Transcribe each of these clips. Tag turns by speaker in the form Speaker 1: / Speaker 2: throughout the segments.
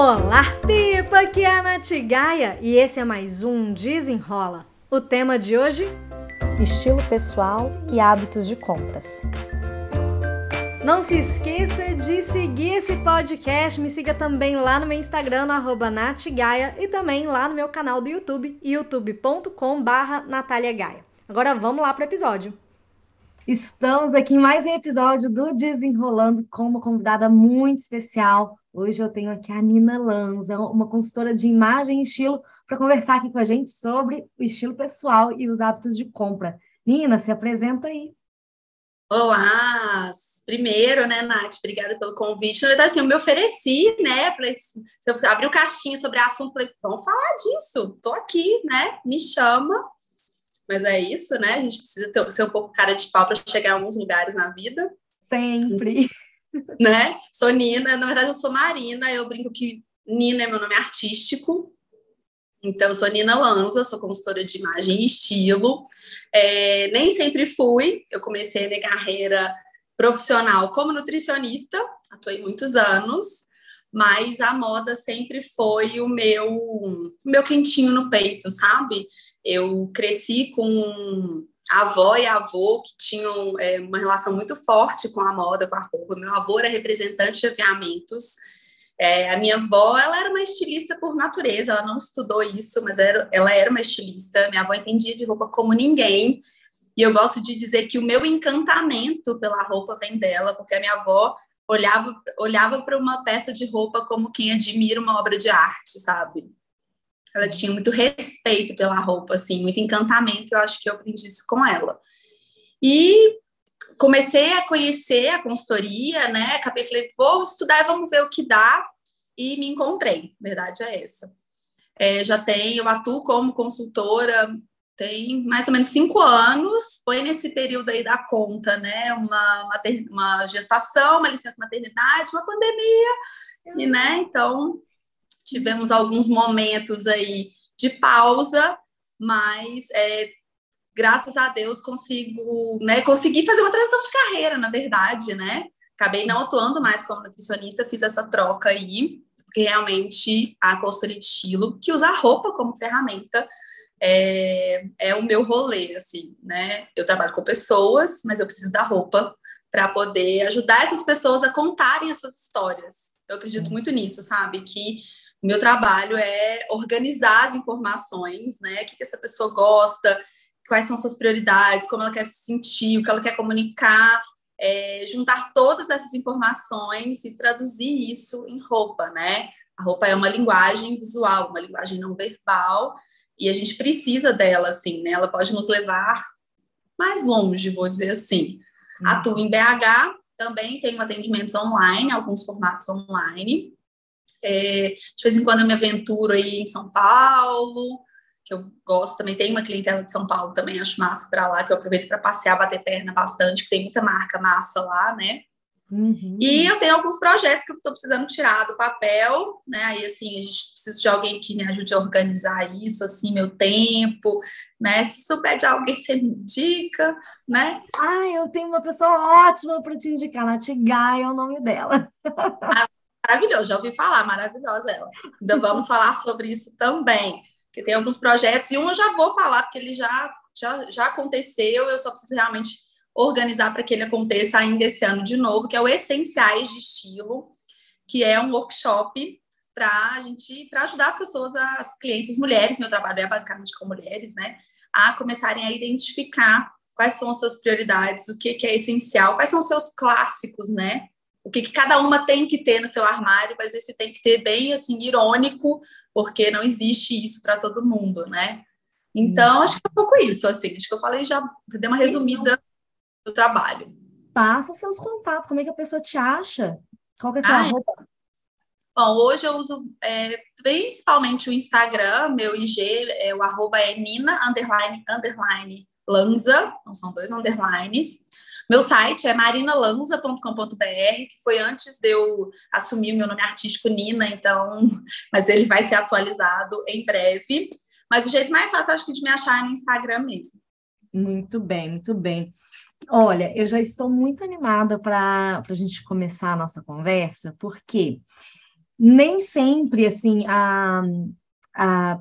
Speaker 1: Olá, Pipa! Aqui é a Nath Gaia e esse é mais um Desenrola. O tema de hoje?
Speaker 2: Estilo pessoal e hábitos de compras.
Speaker 1: Não se esqueça de seguir esse podcast. Me siga também lá no meu Instagram, no e também lá no meu canal do YouTube, youtube.com barra Agora vamos lá para o episódio.
Speaker 2: Estamos aqui em mais um episódio do Desenrolando com uma convidada muito especial. Hoje eu tenho aqui a Nina Lanza, uma consultora de imagem e estilo, para conversar aqui com a gente sobre o estilo pessoal e os hábitos de compra. Nina, se apresenta aí.
Speaker 3: Olá! Primeiro, né, Nath, obrigada pelo convite. Na verdade, assim, eu me ofereci, né? Falei, se eu abrir o caixinha sobre assunto, falei, vamos falar disso, tô aqui, né? Me chama. Mas é isso, né? A gente precisa ter, ser um pouco cara de pau para chegar em alguns lugares na vida.
Speaker 2: Sempre.
Speaker 3: Né? Sou Nina, na verdade eu sou Marina, eu brinco que Nina é meu nome artístico. Então, sou Nina Lanza, sou consultora de imagem e estilo. É, nem sempre fui, eu comecei a minha carreira profissional como nutricionista, atuei muitos anos, mas a moda sempre foi o meu, o meu quentinho no peito, sabe? Eu cresci com a avó e a avô que tinham é, uma relação muito forte com a moda, com a roupa. Meu avô era representante de aviamentos. É, a minha avó, ela era uma estilista por natureza, ela não estudou isso, mas era, ela era uma estilista. Minha avó entendia de roupa como ninguém. E eu gosto de dizer que o meu encantamento pela roupa vem dela, porque a minha avó olhava olhava para uma peça de roupa como quem admira uma obra de arte, sabe? Ela tinha muito respeito pela roupa, assim, muito encantamento. Eu acho que eu aprendi isso com ela. E comecei a conhecer a consultoria, né? Acabei falei, vou estudar, vamos ver o que dá. E me encontrei. Verdade é essa. É, já tenho, eu atuo como consultora tem mais ou menos cinco anos, foi nesse período aí da conta, né? Uma, uma, uma gestação, uma licença maternidade, uma pandemia, e né? Então tivemos alguns momentos aí de pausa, mas é, graças a Deus consigo, né, consegui fazer uma transição de carreira, na verdade, né? Acabei não atuando mais como nutricionista, fiz essa troca aí, porque realmente a consultoria de estilo, que usa a roupa como ferramenta, é, é o meu rolê, assim, né? Eu trabalho com pessoas, mas eu preciso da roupa para poder ajudar essas pessoas a contarem as suas histórias. Eu acredito muito nisso, sabe? Que o meu trabalho é organizar as informações, né? O que, que essa pessoa gosta, quais são suas prioridades, como ela quer se sentir, o que ela quer comunicar, é, juntar todas essas informações e traduzir isso em roupa, né? A roupa é uma linguagem visual, uma linguagem não verbal, e a gente precisa dela, assim, né? Ela pode nos levar mais longe, vou dizer assim. Hum. Atuo em BH, também tenho atendimentos online, alguns formatos online. É, de vez em quando eu me aventuro aí em São Paulo, que eu gosto também. Tem uma clientela de São Paulo também, acho massa para lá, que eu aproveito para passear, bater perna bastante, que tem muita marca massa lá, né? Uhum. E eu tenho alguns projetos que eu estou precisando tirar do papel, né? Aí, assim, a gente precisa de alguém que me ajude a organizar isso, assim, meu tempo, né? Se souber de alguém, você me indica, né?
Speaker 2: Ah, eu tenho uma pessoa ótima para te indicar, Nath Gaia é o nome dela.
Speaker 3: Ah, maravilhoso, já ouvi falar, maravilhosa ela. Então, vamos falar sobre isso também, que tem alguns projetos, e um eu já vou falar, porque ele já, já, já aconteceu, eu só preciso realmente organizar para que ele aconteça ainda esse ano de novo, que é o Essenciais de Estilo, que é um workshop para a gente, para ajudar as pessoas, as clientes mulheres, meu trabalho é basicamente com mulheres, né, a começarem a identificar quais são as suas prioridades, o que, que é essencial, quais são os seus clássicos, né, o que, que cada uma tem que ter no seu armário, mas esse tem que ter bem, assim, irônico, porque não existe isso para todo mundo, né. Então, acho que é um pouco isso, assim, acho que eu falei já, dei uma resumida do trabalho.
Speaker 2: Passa seus contatos, como é que a pessoa te acha? Qual que é a sua roupa?
Speaker 3: Bom, hoje eu uso é, principalmente o Instagram, meu IG é o arroba é Nina, underline, underline, Lanza, não são dois underlines. Meu site é marinalanza.com.br, que foi antes de eu assumir o meu nome artístico Nina, então, mas ele vai ser atualizado em breve. Mas o jeito mais fácil, acho que, de me achar é no Instagram mesmo.
Speaker 2: Muito bem, muito bem. Olha, eu já estou muito animada para a gente começar a nossa conversa, porque nem sempre, assim, a, a,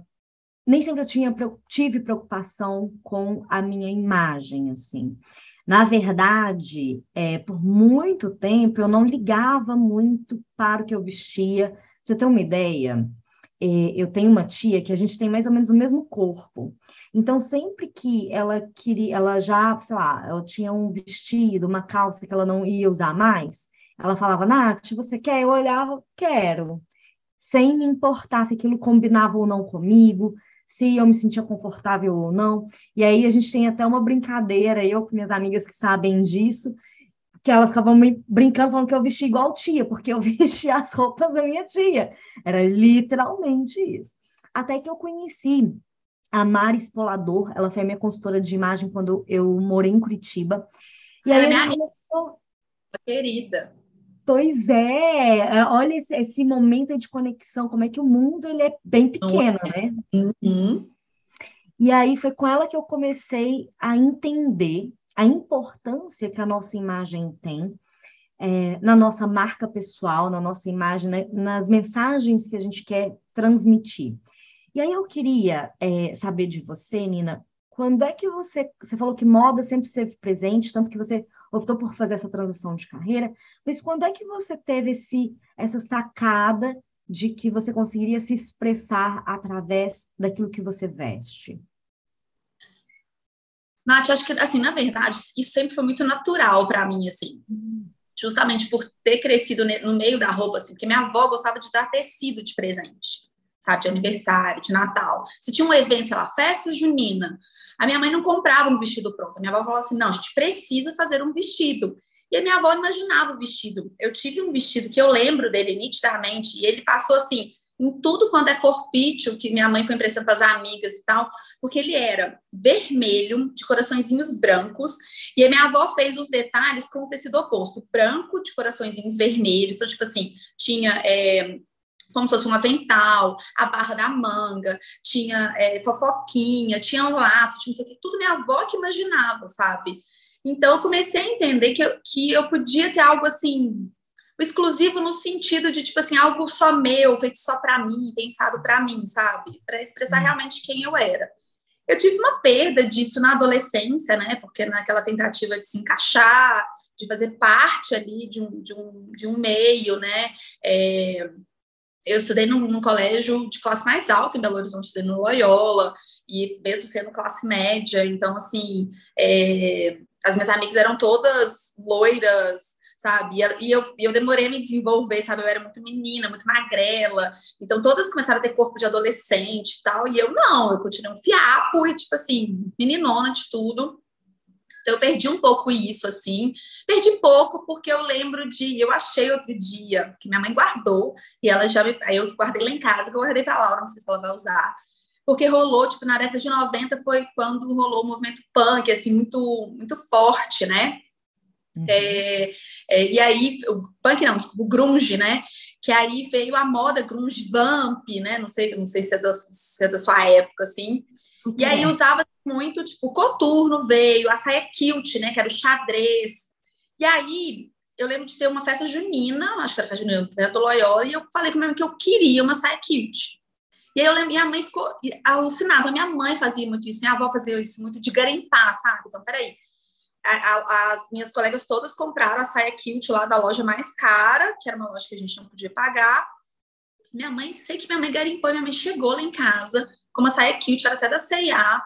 Speaker 2: nem sempre eu tinha, tive preocupação com a minha imagem, assim. Na verdade, é, por muito tempo eu não ligava muito para o que eu vestia. Você ter uma ideia, é, eu tenho uma tia que a gente tem mais ou menos o mesmo corpo. Então, sempre que ela queria, ela já, sei lá, ela tinha um vestido, uma calça que ela não ia usar mais, ela falava, Nath, você quer? Eu olhava, quero. Sem me importar se aquilo combinava ou não comigo, se eu me sentia confortável ou não. E aí a gente tem até uma brincadeira, eu com minhas amigas que sabem disso, que elas ficavam brincando falando que eu vestia igual tia, porque eu vestia as roupas da minha tia. Era literalmente isso. Até que eu conheci a Mari Espolador, ela foi a minha consultora de imagem quando eu morei em Curitiba.
Speaker 3: E aí é minha começou... querida.
Speaker 2: Pois é, é, olha esse, esse, momento de conexão, como é que o mundo ele é bem pequeno, né?
Speaker 3: Uhum.
Speaker 2: E aí foi com ela que eu comecei a entender a importância que a nossa imagem tem é, na nossa marca pessoal, na nossa imagem, né? nas mensagens que a gente quer transmitir. E aí eu queria é, saber de você, Nina, quando é que você, você falou que moda sempre esteve presente, tanto que você optou por fazer essa transição de carreira, mas quando é que você teve esse, essa sacada de que você conseguiria se expressar através daquilo que você veste?
Speaker 3: Nath, acho que, assim, na verdade, isso sempre foi muito natural para mim, assim. Justamente por ter crescido no meio da roupa, assim, porque minha avó gostava de dar tecido de presente, sabe? De aniversário, de Natal. Se tinha um evento, sei lá, festa junina, a minha mãe não comprava um vestido pronto. A minha avó falava assim: não, a gente precisa fazer um vestido. E a minha avó imaginava o vestido. Eu tive um vestido que eu lembro dele nitidamente, e ele passou assim, em tudo quando é corpício, que minha mãe foi emprestando para as amigas e tal, porque ele era vermelho, de coraçõezinhos brancos, e a minha avó fez os detalhes com o tecido oposto, branco de coraçõezinhos vermelhos. Então, tipo assim, tinha é, como se fosse um avental, a barra da manga, tinha é, fofoquinha, tinha um laço, tinha isso aqui, tudo minha avó que imaginava, sabe? Então eu comecei a entender que eu, que eu podia ter algo assim, exclusivo no sentido de, tipo assim, algo só meu, feito só para mim, pensado para mim, sabe? Para expressar hum. realmente quem eu era. Eu tive uma perda disso na adolescência, né? Porque naquela tentativa de se encaixar, de fazer parte ali de um, de um, de um meio, né? É, eu estudei num, num, colégio de classe mais alta em Belo Horizonte, estudei no Loyola, e mesmo sendo classe média, então, assim, é, as minhas amigas eram todas loiras, sabe? E eu, eu demorei a me desenvolver, sabe? Eu era muito menina, muito magrela, então todas começaram a ter corpo de adolescente e tal, e eu não, eu continuei um fiapo e, tipo assim, meninona de tudo. Então, eu perdi um pouco isso, assim. Perdi pouco porque eu lembro de. Eu achei outro dia que minha mãe guardou, e ela já me. Aí eu guardei lá em casa, que eu guardei para Laura, não sei se ela vai usar. Porque rolou, tipo, na década de 90 foi quando rolou o movimento punk, assim, muito, muito forte, né? Uhum. É, é, e aí, o punk não, o grunge, né? Que aí veio a moda grunge vamp, né? Não sei, não sei se é da, se é da sua época, assim. E aí usava muito, tipo, o coturno veio, a saia kilt, né, que era o xadrez. E aí, eu lembro de ter uma festa junina, acho que era festa junina do Loyola, e eu falei com a minha mãe que eu queria uma saia kilt. E aí eu lembro, minha mãe ficou alucinada. Minha mãe fazia muito isso, minha avó fazia isso muito de garimpar, sabe? Então, peraí. A, a, as minhas colegas todas compraram a saia kilt lá da loja mais cara, que era uma loja que a gente não podia pagar. Minha mãe, sei que minha mãe garimpou, minha mãe chegou lá em casa com uma saia kilt, era até da C&A,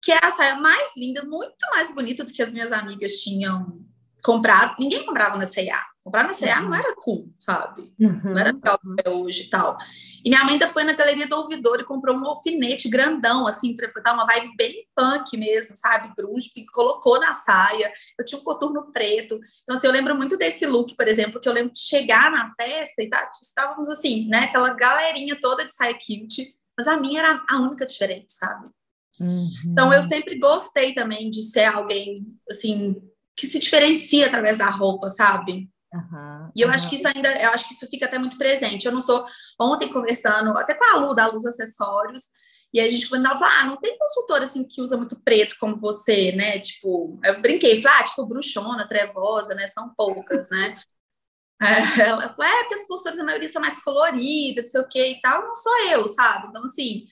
Speaker 3: que era a saia mais linda, muito mais bonita do que as minhas amigas tinham comprado. Ninguém comprava na C&A. Comprar na C&A uhum. não era cool, sabe? Uhum. Não era legal é hoje e tal. E minha mãe ainda foi na galeria do ouvidor e comprou um alfinete grandão, assim, para dar uma vibe bem punk mesmo, sabe? Grunge, colocou na saia. Eu tinha um coturno preto. Então, assim, eu lembro muito desse look, por exemplo, que eu lembro de chegar na festa e tá, estávamos assim, né? Aquela galerinha toda de saia kilt, mas a minha era a única diferente, sabe? Uhum. Então eu sempre gostei também de ser alguém assim que se diferencia através da roupa, sabe? Uhum, e eu uhum. acho que isso ainda, eu acho que isso fica até muito presente. Eu não sou ontem conversando até com a Lu da Luz Acessórios e a gente quando ela falou, ah, não tem consultora assim que usa muito preto como você, né? Tipo, eu brinquei, falei, ah, tipo bruxona, trevosa, né? São poucas, né? É, ela falou, é, porque as consultoras, a maioria são mais coloridas, não sei o que e tal. Não sou eu, sabe? Então, assim,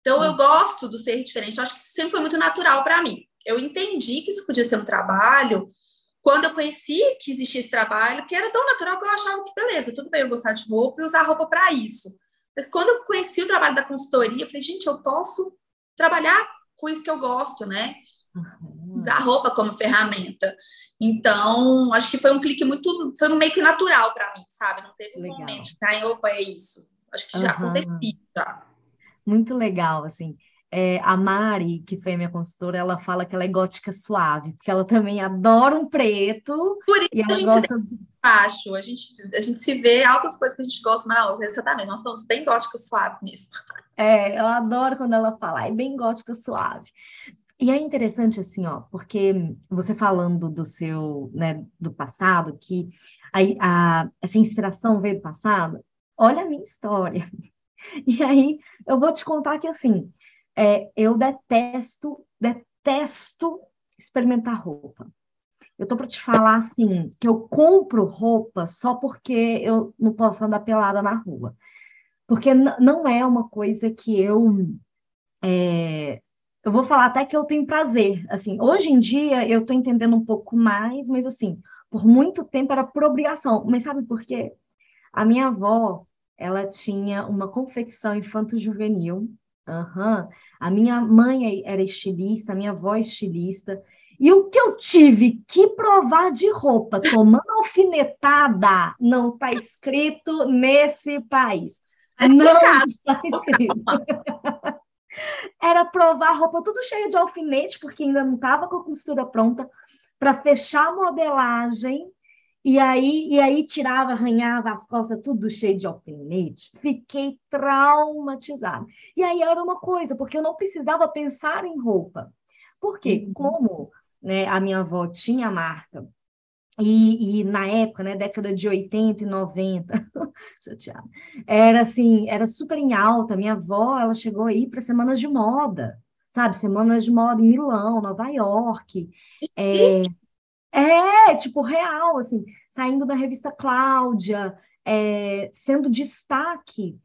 Speaker 3: então eu gosto do ser diferente. Eu acho que isso sempre foi muito natural para mim. Eu entendi que isso podia ser um trabalho quando eu conheci que existia esse trabalho, que era tão natural que eu achava que, beleza, tudo bem eu gostar de roupa e usar roupa para isso. Mas quando eu conheci o trabalho da consultoria, eu falei, gente, eu posso trabalhar com isso que eu gosto, né? Usar roupa como ferramenta. Então, acho que foi um clique muito, foi meio que natural para mim, sabe? Não teve um legal. momento de, ai, opa, é isso. Acho que já uhum. acontecia, já.
Speaker 2: Muito legal, assim. É, a Mari, que foi a minha consultora, ela fala que ela é gótica suave, porque ela também adora um preto.
Speaker 3: Por isso e ela a gente gosta... se baixo, a gente, a gente se vê altas coisas que a gente gosta, mas não, exatamente, nós somos bem gótica suave mesmo.
Speaker 2: É, eu adoro quando ela fala, é bem gótica suave. E é interessante assim, ó, porque você falando do seu, né, do passado, que a, a, essa inspiração veio do passado, olha a minha história. E aí eu vou te contar que assim, é, eu detesto, detesto experimentar roupa. Eu tô para te falar assim, que eu compro roupa só porque eu não posso andar pelada na rua. Porque não é uma coisa que eu é, eu vou falar até que eu tenho prazer. Assim, hoje em dia eu estou entendendo um pouco mais, mas assim, por muito tempo era por obrigação. Mas sabe por quê? A minha avó, ela tinha uma confecção infanto-juvenil Uhum. A minha mãe era estilista, a minha avó é estilista. E o que eu tive que provar de roupa tomando alfinetada não está escrito nesse país. não está escrito. Era provar roupa tudo cheia de alfinete, porque ainda não estava com a costura pronta, para fechar a modelagem e aí, e aí tirava, arranhava as costas, tudo cheio de alfinete. Fiquei traumatizada. E aí era uma coisa, porque eu não precisava pensar em roupa. Porque, uhum. como né, a minha avó tinha marca, e, e, na época, né, década de 80 e 90, chateada, era assim, era super em alta. Minha avó, ela chegou aí para semanas de moda, sabe? Semanas de moda em Milão, Nova York. É, é, tipo, real, assim, saindo da revista Cláudia, é, sendo destaque.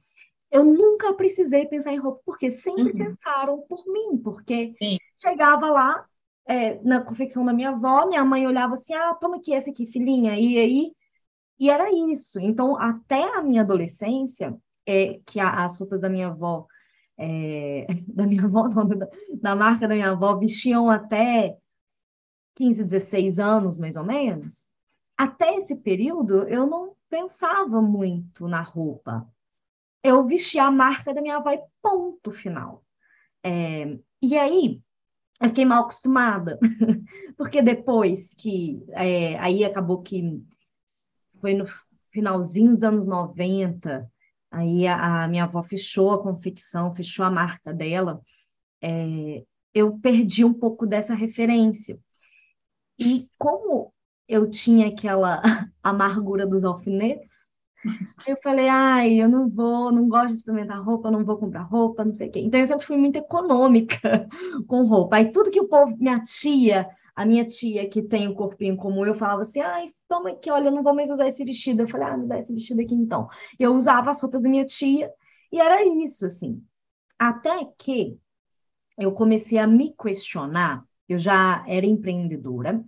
Speaker 2: Eu nunca precisei pensar em roupa, porque sempre uhum. pensaram por mim, porque Sim. chegava lá é, na confecção da minha avó, minha mãe olhava assim, ah, toma aqui esse aqui, filhinha, e aí, e era isso. Então, até a minha adolescência, é, que a, as roupas da minha avó, é, da minha avó, não, da, da marca da minha avó, vestiam até 15, 16 anos, mais ou menos, até esse período eu não pensava muito na roupa. Eu vestia a marca da minha avó e ponto final. É, e aí, eu fiquei mal acostumada, porque depois que, é, aí acabou que foi no finalzinho dos anos 90, aí a, a minha avó fechou a confecção, fechou a marca dela, é, eu perdi um pouco dessa referência. E como eu tinha aquela amargura dos alfinetes, eu falei, ai, eu não vou, não gosto de experimentar roupa, não vou comprar roupa, não sei o quê. Então eu sempre fui muito econômica com roupa. Aí tudo que o povo, minha tia, a minha tia que tem o um corpinho como eu, falava assim, ai, toma aqui, olha, eu não vou mais usar esse vestido. Eu falei, ah, me dá esse vestido aqui então. Eu usava as roupas da minha tia e era isso, assim. Até que eu comecei a me questionar eu já era empreendedora.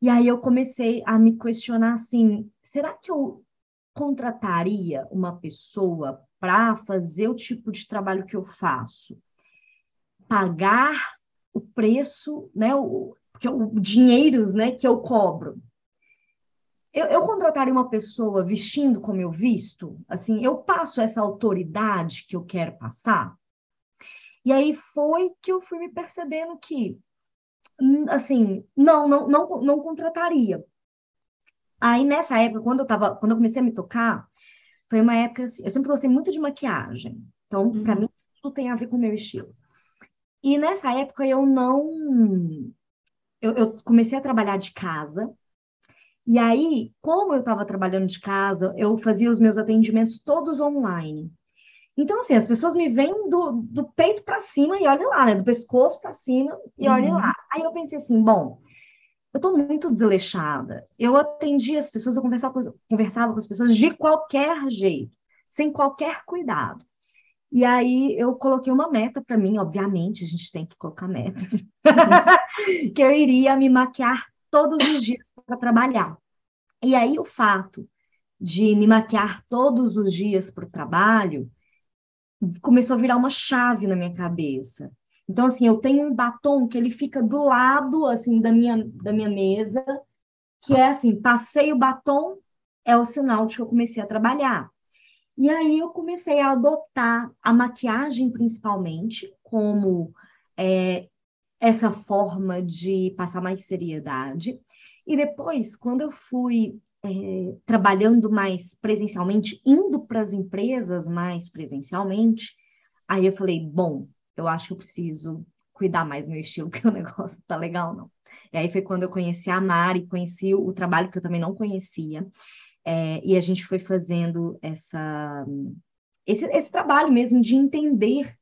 Speaker 2: E aí eu comecei a me questionar assim: será que eu contrataria uma pessoa para fazer o tipo de trabalho que eu faço? Pagar o preço, né, o, o dinheiros né, que eu cobro. Eu, eu contrataria uma pessoa vestindo como eu visto? Assim, eu passo essa autoridade que eu quero passar? E aí foi que eu fui me percebendo que assim, não, não, não, não contrataria. Aí nessa época, quando eu tava, quando eu comecei a me tocar, foi uma época assim, eu sempre gostei muito de maquiagem. Então, uhum. para mim, tudo tem a ver com o meu estilo. E nessa época eu não eu, eu comecei a trabalhar de casa. E aí, como eu estava trabalhando de casa, eu fazia os meus atendimentos todos online. Então, assim, as pessoas me veem do, do peito para cima e olha lá, né? Do pescoço para cima e uhum. olha lá. Aí eu pensei assim, bom, eu estou muito desleixada. Eu atendia as pessoas, eu conversava com, conversava com as pessoas de qualquer jeito, sem qualquer cuidado. E aí eu coloquei uma meta para mim, obviamente, a gente tem que colocar metas, que eu iria me maquiar todos os dias para trabalhar. E aí o fato de me maquiar todos os dias para o trabalho começou a virar uma chave na minha cabeça. Então, assim, eu tenho um batom que ele fica do lado, assim, da minha, da minha mesa, que é assim, passei o batom, é o sinal de que eu comecei a trabalhar. E aí eu comecei a adotar a maquiagem, principalmente, como é, essa forma de passar mais seriedade. E depois, quando eu fui é, trabalhando mais presencialmente, indo para as empresas mais presencialmente, aí eu falei, bom, eu acho que eu preciso cuidar mais do meu estilo, porque o negócio tá legal, não. E aí foi quando eu conheci a Mari, conheci o trabalho que eu também não conhecia, é, e a gente foi fazendo essa, esse, esse trabalho mesmo de entender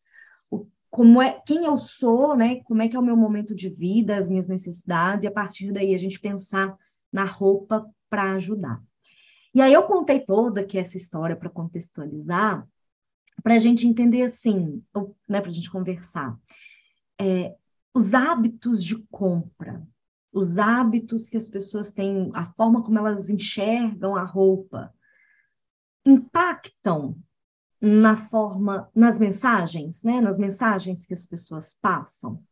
Speaker 2: o, como é, quem eu sou, né? Como é que é o meu momento de vida, as minhas necessidades, e a partir daí a gente pensar na roupa para ajudar. E aí eu contei toda aqui essa história para contextualizar, para a gente entender assim, né, para a gente conversar. É, os hábitos de compra, os hábitos que as pessoas têm, a forma como elas enxergam a roupa, impactam na forma, nas mensagens, né? Nas mensagens que as pessoas passam.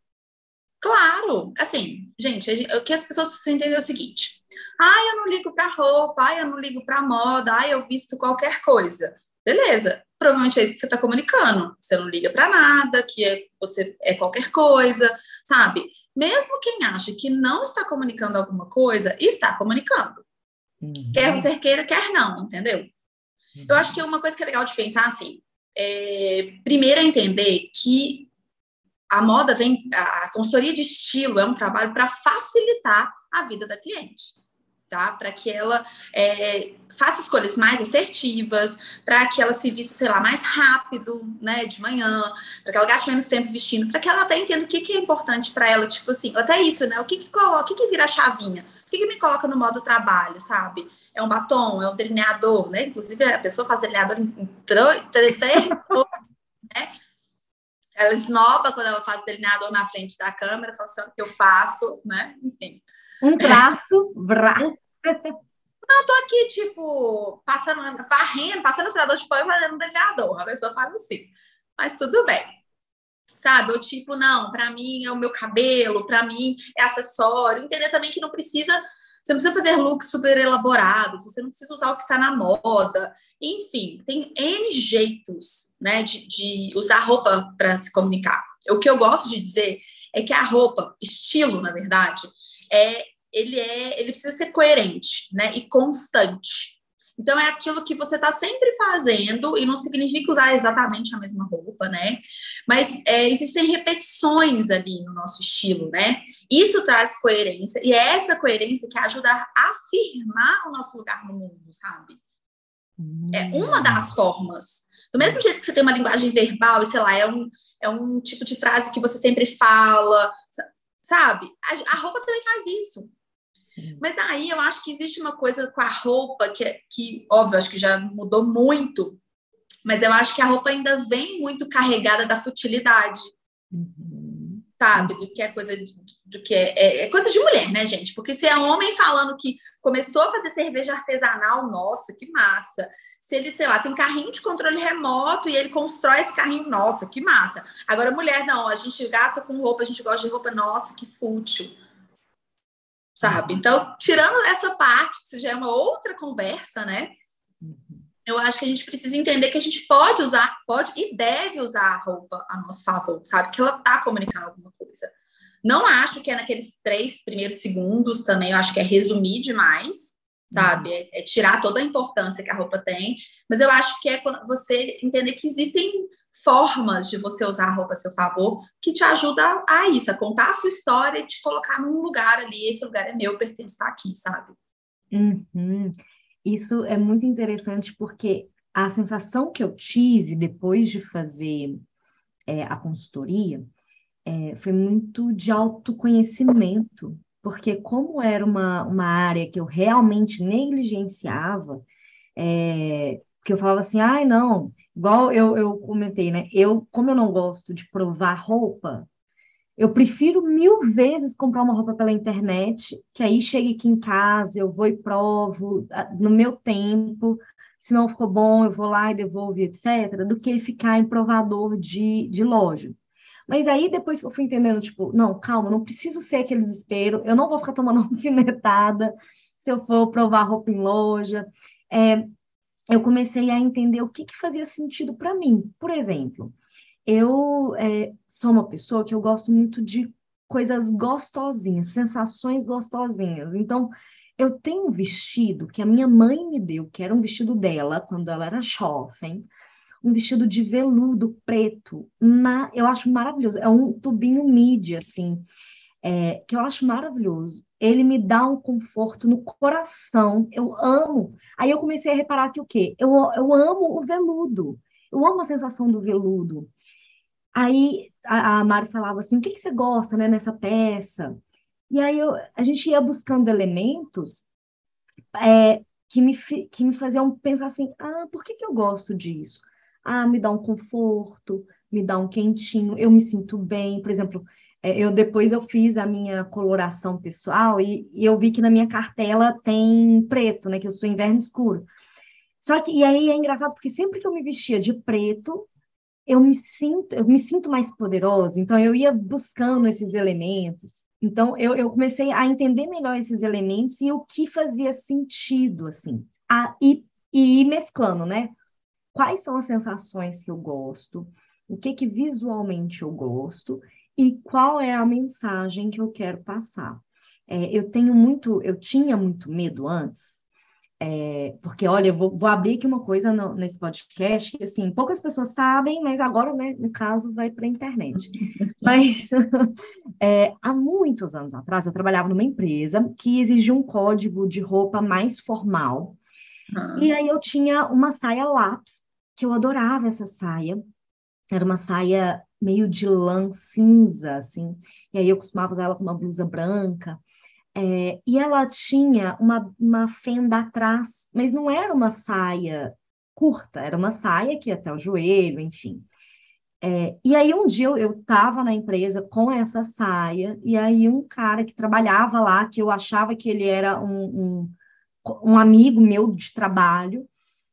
Speaker 3: Claro, assim, gente, o que as pessoas precisam entender é o seguinte: ah, eu não ligo para roupa, ah, eu não ligo para moda, ah, eu visto qualquer coisa. Beleza, provavelmente é isso que você está comunicando. Você não liga para nada, que é, você é qualquer coisa, sabe? Mesmo quem acha que não está comunicando alguma coisa, está comunicando. Uhum. Quer você queira, quer não, entendeu? Uhum. Eu acho que uma coisa que é legal de pensar assim, é, primeiro é entender que a moda vem, a consultoria de estilo é um trabalho para facilitar a vida da cliente tá? Para que ela é, faça escolhas mais assertivas, para que ela se vista, sei lá, mais rápido, né, de manhã, para que ela gaste menos tempo vestindo, para que ela até entenda o que, que é importante para ela, tipo assim, até isso, né? O que que coloca, o que que vira a chavinha? O que que me coloca no modo trabalho, sabe? É um batom, é um delineador, né? Inclusive, a pessoa faz delineador em né? Ela esnoba quando ela faz delineador na frente da câmera, fala assim, o que eu faço, né? Enfim.
Speaker 2: Um traço, braço.
Speaker 3: Não, tô aqui, tipo, passando, varrendo, passando aspirador de pão e fazendo delineador. A pessoa faz assim. Mas tudo bem. Sabe? Ou tipo, não, para mim é o meu cabelo, para mim é acessório. Entender também que não precisa, você não precisa fazer looks super elaborados, você não precisa usar o que tá na moda. Enfim, tem N jeitos, né, de, de usar roupa para se comunicar. O que eu gosto de dizer é que a roupa, estilo, na verdade, é ele é, ele precisa ser coerente, né, e constante. Então é aquilo que você está sempre fazendo e não significa usar exatamente a mesma roupa, né? Mas é, existem repetições ali no nosso estilo, né? Isso traz coerência e é essa coerência que ajuda a afirmar o nosso lugar no mundo, sabe? É uma das formas. Do mesmo jeito que você tem uma linguagem verbal e sei lá é um é um tipo de frase que você sempre fala, sabe? A, a roupa também faz isso. Mas aí eu acho que existe uma coisa com a roupa que, que, óbvio, acho que já mudou muito, mas eu acho que a roupa ainda vem muito carregada da futilidade. Uhum. Sabe? Do que é coisa de, do que é, é, é, coisa de mulher, né, gente? Porque se é homem falando que começou a fazer cerveja artesanal, nossa, que massa. Se ele, sei lá, tem carrinho de controle remoto e ele constrói esse carrinho, nossa, que massa. Agora, mulher, não, a gente gasta com roupa, a gente gosta de roupa, nossa, que fútil sabe? Então, tirando essa parte, que já é uma outra conversa, né? Eu acho que a gente precisa entender que a gente pode usar, pode e deve usar a roupa a nosso favor, sabe? Que ela tá comunicando alguma coisa. Não acho que é naqueles três primeiros segundos também, eu acho que é resumir demais, sabe? É, é tirar toda a importância que a roupa tem, mas eu acho que é você entender que existem formas de você usar a roupa a seu favor que te ajuda a isso, a contar a sua história e te colocar num lugar ali. Esse lugar é meu, pertence estar aqui, sabe?
Speaker 2: Uhum. Isso é muito interessante porque a sensação que eu tive depois de fazer é, a consultoria é, foi muito de autoconhecimento, porque como era uma, uma área que eu realmente negligenciava, é, que eu falava assim, ai, não, igual eu, eu comentei, né? Eu, como eu não gosto de provar roupa, eu prefiro mil vezes comprar uma roupa pela internet, que aí chega aqui em casa, eu vou e provo no meu tempo, se não ficou bom, eu vou lá e devolvo, etc., do que ficar em provador de, de loja. Mas aí, depois que eu fui entendendo, tipo, não, calma, não preciso ser aquele desespero, eu não vou ficar tomando alfinetada se eu for provar roupa em loja. É, eu comecei a entender o que, que fazia sentido para mim. Por exemplo, eu é, sou uma pessoa que eu gosto muito de coisas gostosinhas, sensações gostosinhas. Então, eu tenho um vestido que a minha mãe me deu, que era um vestido dela quando ela era jovem, um vestido de veludo preto, na, eu acho maravilhoso. É um tubinho midi, assim, é, que eu acho maravilhoso. Ele me dá um conforto no coração. Eu amo. Aí eu comecei a reparar que o quê? Eu, eu amo o veludo. Eu amo a sensação do veludo. Aí a, a Mari falava assim: o que, que você gosta né, nessa peça? E aí eu, a gente ia buscando elementos é, que, me, que me faziam pensar assim: ah, por que, que eu gosto disso? Ah, me dá um conforto, me dá um quentinho, eu me sinto bem. Por exemplo, é, eu depois eu fiz a minha coloração pessoal e, e, eu vi que na minha cartela tem preto, né? Que eu sou inverno escuro. Só que, e aí é engraçado, porque sempre que eu me vestia de preto, eu me sinto, eu me sinto mais poderosa, então eu ia buscando esses elementos. Então eu, eu comecei a entender melhor esses elementos e o que fazia sentido, assim. A, e, e ir mesclando, né? Quais são as sensações que eu gosto, o que que visualmente eu gosto e qual é a mensagem que eu quero passar. É, eu tenho muito, eu tinha muito medo antes, é, porque olha, eu vou, vou, abrir aqui uma coisa no, nesse podcast que assim poucas pessoas sabem, mas agora, né, no caso, vai para a internet. mas é, há muitos anos atrás eu trabalhava numa empresa que exigia um código de roupa mais formal. Uhum. E aí eu tinha uma saia lápis que eu adorava essa saia. Era uma saia meio de lã cinza, assim. E aí eu costumava usar ela com uma blusa branca. É, e ela tinha uma, uma fenda atrás, mas não era uma saia curta, era uma saia que ia até o joelho, enfim. É, e aí um dia eu estava na empresa com essa saia, e aí um cara que trabalhava lá, que eu achava que ele era um, um, um amigo meu de trabalho,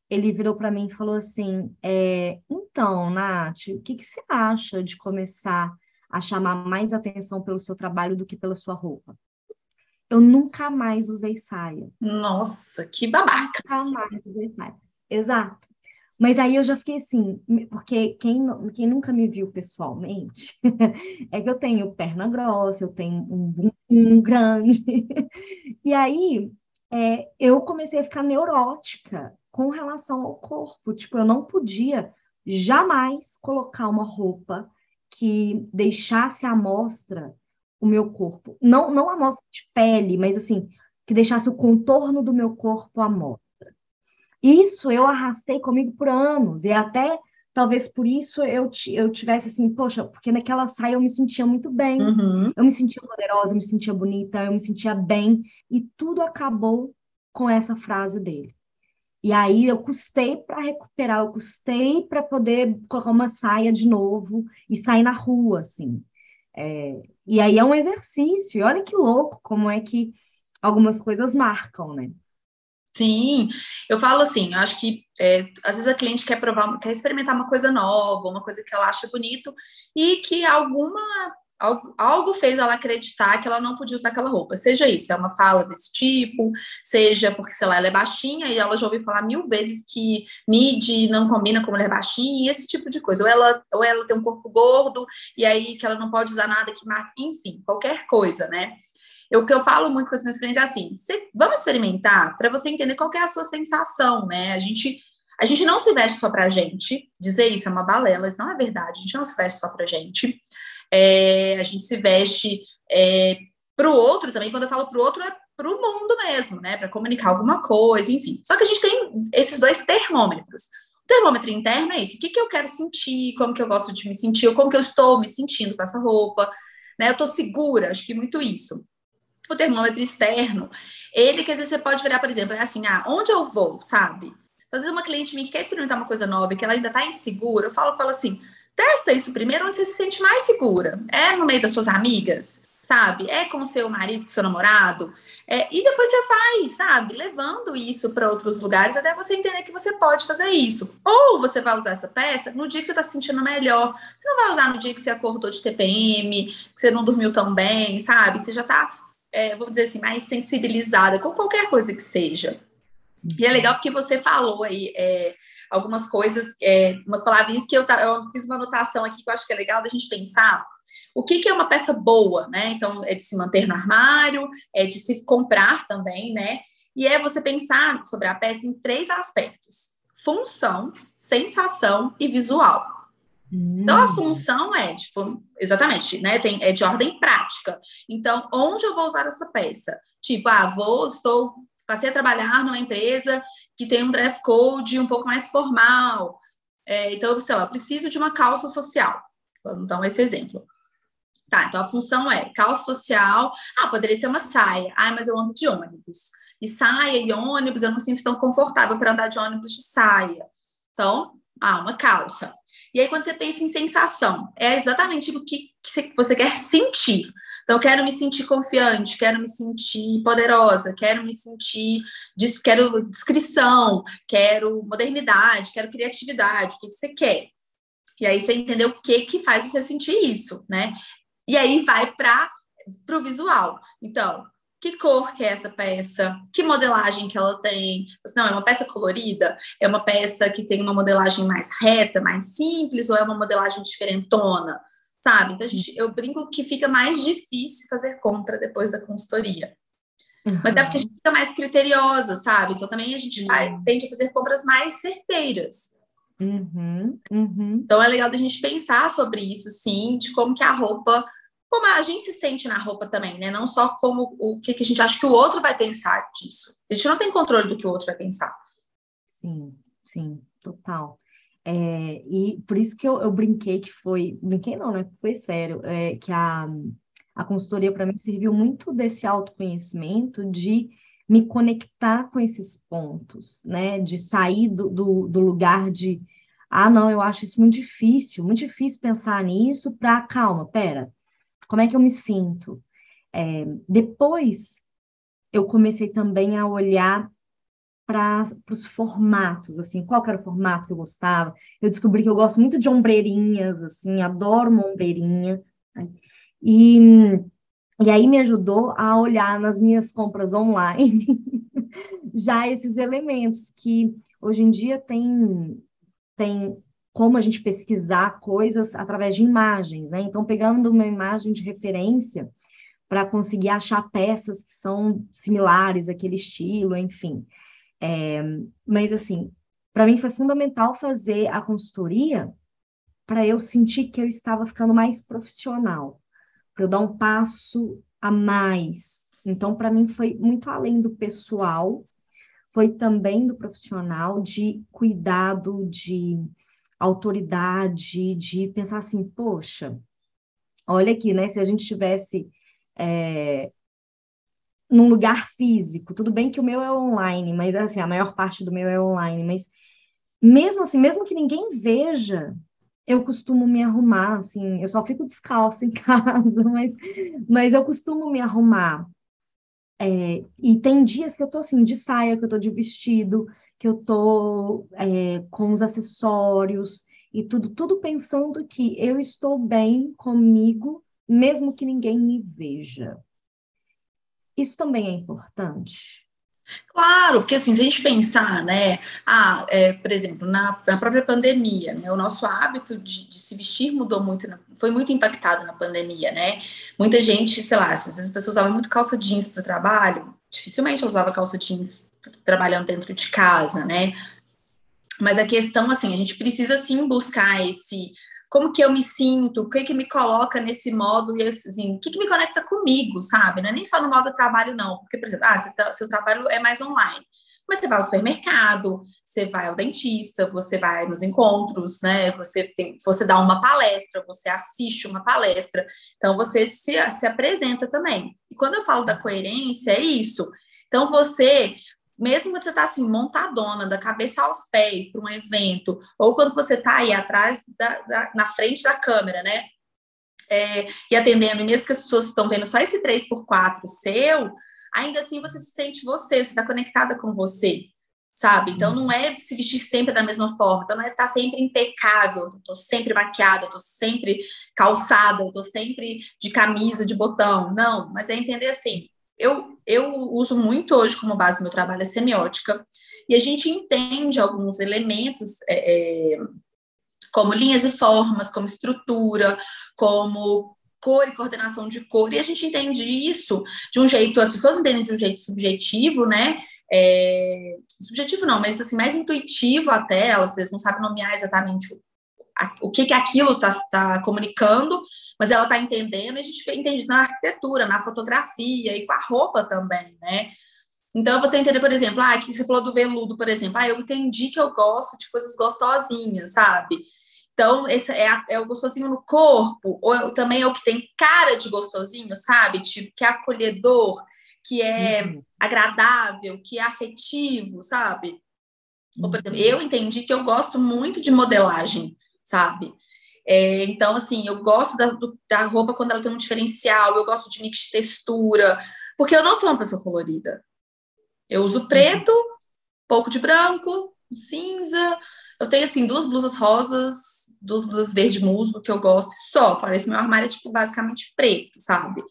Speaker 2: ele virou para mim e falou assim: é, então, Nath, o que, que você acha de começar a chamar mais atenção pelo seu trabalho do que pela sua roupa? Eu nunca mais usei saia.
Speaker 3: Nossa, que babaca!
Speaker 2: Nunca mais usei saia. Exato. Mas aí eu já fiquei assim, porque quem, quem nunca me viu pessoalmente, é que eu tenho perna grossa, eu tenho um bumbum grande. E aí é, eu comecei a ficar neurótica com relação ao corpo. Tipo, eu não podia jamais colocar uma roupa que deixasse à mostra o meu corpo. Não, não a mostra de pele, mas assim, que deixasse o contorno do meu corpo à mostra. Isso eu arrastei comigo por anos, e até talvez por isso eu, eu tivesse assim, poxa, porque naquela saia eu me sentia muito bem, uhum. eu me sentia poderosa, eu me sentia bonita, eu me sentia bem, e tudo acabou com essa frase dele. E aí eu custei para recuperar, eu custei para poder colocar uma saia de novo e sair na rua, assim. É, e aí é um exercício, e olha que louco como é que algumas coisas marcam, né?
Speaker 3: Sim, eu falo assim, eu acho que é, às vezes a cliente quer provar, quer experimentar uma coisa nova, uma coisa que ela acha bonito, e que alguma algo fez ela acreditar que ela não podia usar aquela roupa. Seja isso, é uma fala desse tipo, seja porque, sei lá, ela é baixinha e ela já ouviu falar mil vezes que midi não combina com mulher baixinha, e esse tipo de coisa. Ou ela, ou ela tem um corpo gordo, e aí que ela não pode usar nada que marque, enfim, qualquer coisa, né? O que eu falo muito com as minhas clientes é assim: vamos experimentar para você entender qual é a sua sensação, né? A gente a gente não se veste só pra gente, dizer isso é uma balela, isso não é verdade, a gente não se veste só pra gente é, a gente se veste é, para o outro também, quando eu falo para o outro, é para o mundo mesmo, né? Para comunicar alguma coisa, enfim. Só que a gente tem esses dois termômetros. O termômetro interno é isso. O que, que eu quero sentir, como que eu gosto de me sentir, como que eu estou me sentindo com essa roupa, né? Eu estou segura, acho que muito isso. o termômetro externo, ele, que às vezes você pode virar, por exemplo, é assim, ah, onde eu vou, sabe? Às vezes uma cliente minha que quer experimentar uma coisa nova que ela ainda está insegura, eu falo com ela assim, testa isso primeiro onde você se sente mais segura. É no meio das suas amigas, sabe? É com o seu marido, com seu namorado. É, e depois você vai, sabe, levando isso para outros lugares até você entender que você pode fazer isso. Ou você vai usar essa peça no dia que você está se sentindo melhor. Você não vai usar no dia que você acordou de TPM, que você não dormiu tão bem, sabe? Que você já está, é, vamos dizer assim, mais sensibilizada com qualquer coisa que seja. E é legal porque você falou aí é, algumas coisas, é, umas palavrinhas que eu, eu fiz uma anotação aqui que eu acho que é legal da gente pensar o que, que, é uma peça boa, né? Então, é de se manter no armário, é de se comprar também, né? E é você pensar sobre a peça em três aspectos: função, sensação e visual. Hum. Então, a função é, tipo, exatamente, né? Tem, é de ordem prática. Então, onde eu vou usar essa peça? Tipo, ah, vou, estou, passei a trabalhar numa empresa que tem um dress code um pouco mais formal. É, então, sei lá, preciso de uma calça social. Vamos dar esse exemplo. Tá, então a função é calça social. Ah, poderia ser uma saia. Ah, mas eu ando de ônibus. E saia e ônibus, eu não sinto tão confortável para andar de ônibus de saia. Então, ah, uma calça. E aí, quando você pensa em sensação, é exatamente o que, você quer sentir. Então, quero me sentir confiante, quero me sentir poderosa, quero me sentir, quero descrição, quero modernidade, quero criatividade, o que, que você quer. E aí você entendeu o que que faz você sentir isso, né? E aí vai para o visual. Então, que cor que é essa peça? Que modelagem que ela tem? Não, é uma peça colorida? É uma peça que tem uma modelagem mais reta, mais simples? Ou é uma modelagem diferentona? Sabe? Então, gente, eu brinco que fica mais difícil fazer compra depois da consultoria. Uhum. Mas é porque a gente fica mais criteriosa, sabe? Então, também a gente vai, tende a fazer compras mais certeiras.
Speaker 2: Uhum, uhum.
Speaker 3: Então é legal da gente pensar sobre isso, sim, de como que a roupa, como a gente se sente na roupa também, né? Não só como o que, que a gente acha que o outro vai pensar disso. A gente não tem controle do que o outro vai pensar.
Speaker 2: Sim, sim, total. É, e por isso que eu, eu, brinquei que foi, brinquei não, né? Foi sério, é, que a, a consultoria para mim serviu muito desse autoconhecimento de me conectar com esses pontos, né? De sair do, do, do lugar de, ah, não, eu acho isso muito difícil, muito difícil pensar nisso, para, calma, pera, como é que eu me sinto? É, depois, eu comecei também a olhar para os formatos, assim, qual era o formato que eu gostava. Eu descobri que eu gosto muito de ombreirinhas, assim, adoro uma ombreirinha. Né? E e aí me ajudou a olhar nas minhas compras online já esses elementos que hoje em dia tem, tem como a gente pesquisar coisas através de imagens, né? Então, pegando uma imagem de referência para conseguir achar peças que são similares àquele estilo, enfim. É, mas, assim, para mim foi fundamental fazer a consultoria para eu sentir que eu estava ficando mais profissional para eu dar um passo a mais. Então, para mim, foi muito além do pessoal, foi também do profissional, de cuidado, de autoridade, de pensar assim, poxa, olha aqui, né? Se a gente tivesse é, num lugar físico, tudo bem que o meu é online, mas assim, a maior parte do meu é online, mas mesmo assim, mesmo que ninguém veja, eu costumo me arrumar, assim, eu só fico descalça em casa, mas, mas eu costumo me arrumar. É, e tem dias que eu tô assim, de saia, que eu tô de vestido, que eu tô é, com os acessórios e tudo, tudo pensando que eu estou bem comigo, mesmo que ninguém me veja. Isso também é importante.
Speaker 3: Claro, porque assim, se a gente pensar, né, ah, é, por exemplo, na, na, própria pandemia, né, o nosso hábito de, de se vestir mudou muito, foi muito impactado na pandemia, né? Muita gente, sei lá, se as pessoas usavam muito calça jeans para o trabalho, dificilmente usava calça jeans trabalhando dentro de casa, né? Mas a questão, assim, a gente precisa sim buscar esse como que eu me sinto, o que que me coloca nesse modo, e assim, o que que me conecta comigo, sabe? Não é nem só no modo trabalho, não. Porque, por exemplo, ah, seu, seu trabalho é mais online. Mas você vai ao supermercado, você vai ao dentista, você vai nos encontros, né? Você tem, você dá uma palestra, você assiste uma palestra, então você se, se apresenta também. E quando eu falo da coerência, é isso. Então você mesmo quando você está assim, montadona, da cabeça aos pés para um evento, ou quando você está aí atrás, da, da, na frente da câmera, né? É, e atendendo, e mesmo que as pessoas estão vendo só esse 3x4 seu, ainda assim você se sente você, você está conectada com você, sabe? Então não é se vestir sempre da mesma forma, então não é estar tá sempre impecável, eu tô sempre maquiada, eu tô sempre calçada, eu tô sempre de camisa, de botão, não, mas é entender assim, eu, eu uso muito hoje como base do meu trabalho a semiótica, e a gente entende alguns elementos, é, é, como linhas e formas, como estrutura, como cor e coordenação de cor, e a gente entende isso de um jeito, as pessoas entendem de um jeito subjetivo, né? É, subjetivo não, mas assim, mais intuitivo até, elas, não sabem nomear exatamente o, a, o que, que aquilo está tá comunicando, mas ela está entendendo, e a gente entende isso na arquitetura, na fotografia e com a roupa também, né? Então, você entender, por exemplo, ah, que você falou do veludo, por exemplo, ah, eu entendi que eu gosto de coisas gostosinhas, sabe? Então, esse é, a, é o gostosinho no corpo, ou também é o que tem cara de gostosinho, sabe? Tipo, que é acolhedor, que é uhum. agradável, que é afetivo, sabe? Ou, por exemplo, eu entendi que eu gosto muito de modelagem, sabe? É, então, assim, eu gosto da, do, da roupa quando ela tem um diferencial, eu gosto de mix de textura, porque eu não sou uma pessoa colorida. Eu uso preto, pouco de branco, cinza. Eu tenho, assim, duas blusas rosas, duas blusas verde musgo que eu gosto, só. Fora esse meu armário é, tipo, basicamente preto, sabe?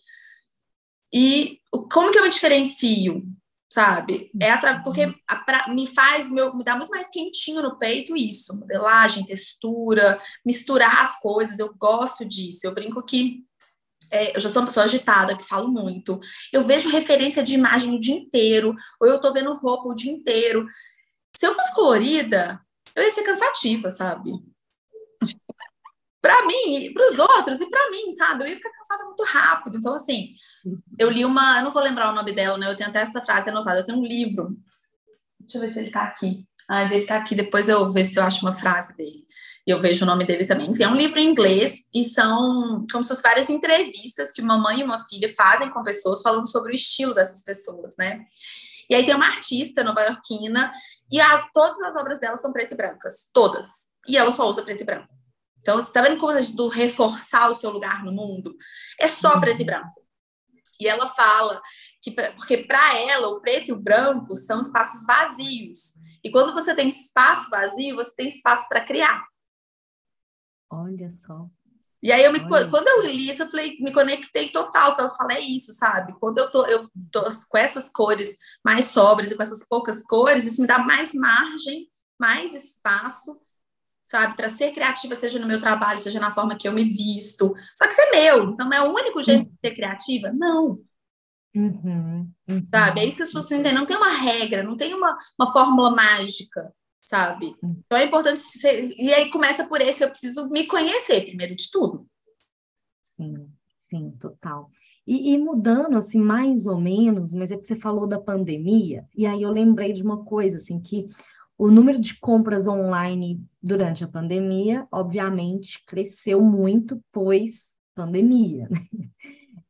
Speaker 3: E como que eu me diferencio? Sabe? É atra... porque uhum. a, pra, me faz, meu, me dá muito mais quentinho no peito isso, modelagem, textura, misturar as coisas, eu gosto disso. Eu brinco que é, eu já sou uma pessoa agitada, que falo muito. Eu vejo referência de imagem o dia inteiro, ou eu tô vendo roupa o dia inteiro. Se eu fosse colorida, eu ia ser cansativa, sabe? Para mim, para os outros e para mim, sabe? Eu ia ficar cansada muito rápido. Então, assim, eu li uma, eu não vou lembrar o nome dela, né? Eu tenho até essa frase anotada. Eu tenho um livro. Deixa eu ver se ele tá aqui. Ah, ele tá aqui. Depois eu ver se eu acho uma frase dele. E eu vejo o nome dele também. Enfim, é um livro em inglês e são como se fossem várias entrevistas que uma mãe e uma filha fazem com pessoas falando sobre o estilo dessas pessoas, né? E aí tem uma artista nova-iorquina e as, todas as obras dela são preto e brancas. Todas. E ela só usa preto e branco. Então, você está vendo como do reforçar o seu lugar no mundo? É só preto e branco. E ela fala que, porque para ela, o preto e o branco são espaços vazios. E quando você tem espaço vazio, você tem espaço para criar.
Speaker 2: Olha só.
Speaker 3: E aí, eu me, quando eu li isso, eu falei, me conectei total, que eu falei isso, sabe? Quando eu tô, eu tô com essas cores mais sobres e com essas poucas cores, isso me dá mais margem, mais espaço, sabe? Para ser criativa, seja no meu trabalho, seja na forma que eu me visto. Só que isso é meu, então é o único jeito de ser criativa? Não. Uhum, uhum, sabe? É isso que as pessoas entendem. Não tem uma regra, não tem uma, uma fórmula mágica, sabe? Uhum. Então é importante. Ser... E aí começa por esse, eu preciso me conhecer primeiro de tudo.
Speaker 2: Sim, sim, total. E, e, mudando, assim, mais ou menos, mas é que você falou da pandemia, e aí eu lembrei de uma coisa, assim, que o número de compras online durante a pandemia, obviamente, cresceu muito, pois pandemia. Né?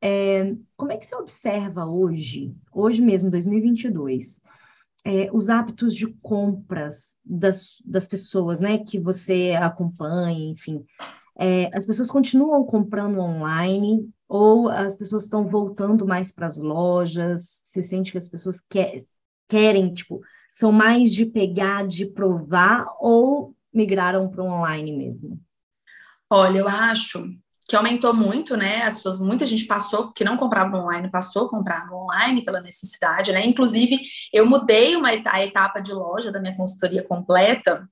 Speaker 2: É, como é que você observa hoje, hoje mesmo, 2022, é, os hábitos de compras das, das pessoas, né, que você acompanha, enfim, é, as pessoas continuam comprando online ou as pessoas estão voltando mais para as lojas? Você sente que as pessoas quer, querem, tipo, são mais de pegar, de provar ou migraram para o online mesmo?
Speaker 3: Olha, eu acho que aumentou muito, né? As pessoas, muita gente passou que não comprava online, passou a comprar online pela necessidade, né? Inclusive, eu mudei uma a etapa de loja da minha consultoria completa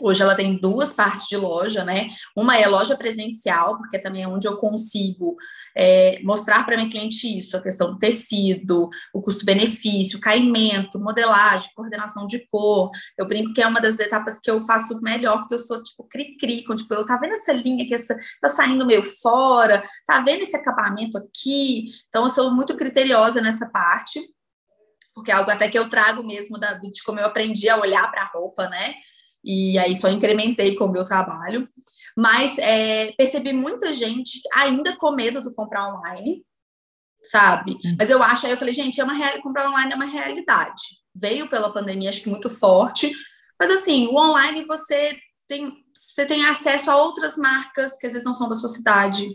Speaker 3: Hoje ela tem duas partes de loja, né? Uma é loja presencial, porque também é onde eu consigo é, mostrar para minha cliente isso, a questão do tecido, o custo-benefício, caimento, modelagem, coordenação de cor. Eu brinco que é uma das etapas que eu faço melhor, porque eu sou tipo cri-cri, tipo, eu tá vendo essa linha que tá saindo meio fora, tá vendo esse acabamento aqui? Então eu sou muito criteriosa nessa parte. porque é algo até que eu trago mesmo da, de como eu aprendi a olhar para a roupa, né? E aí só incrementei com o meu trabalho. Mas é, percebi muita gente ainda com medo do comprar online, sabe? Hum. Mas eu acho, aí eu falei, gente, é uma real, comprar online é uma realidade. Veio pela pandemia, acho que muito forte. Mas assim, o online você tem, você tem acesso a outras marcas que às vezes não são da sua cidade.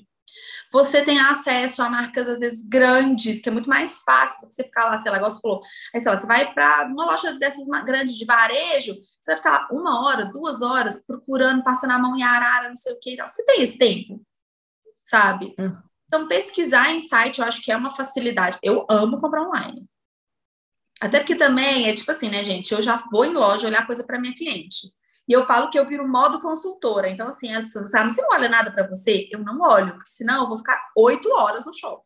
Speaker 3: Você tem acesso a marcas, às vezes, grandes, que é muito mais fácil do que você ficar lá, sei lá, igual você falou. Aí, sei lá, você vai para uma loja dessas grandes de varejo, você vai ficar lá uma hora, duas horas procurando, passando a mão em arara, não sei o que. Você tem esse tempo, sabe? Uhum. Então, pesquisar em site, eu acho que é uma facilidade. Eu amo comprar online. Até porque também é tipo assim, né, gente? Eu já vou em loja olhar coisa para minha cliente. E eu falo que eu viro modo consultora. Então, assim, a pessoa sabe, você não olha nada para você? Eu não olho, porque senão eu vou ficar oito horas no shopping.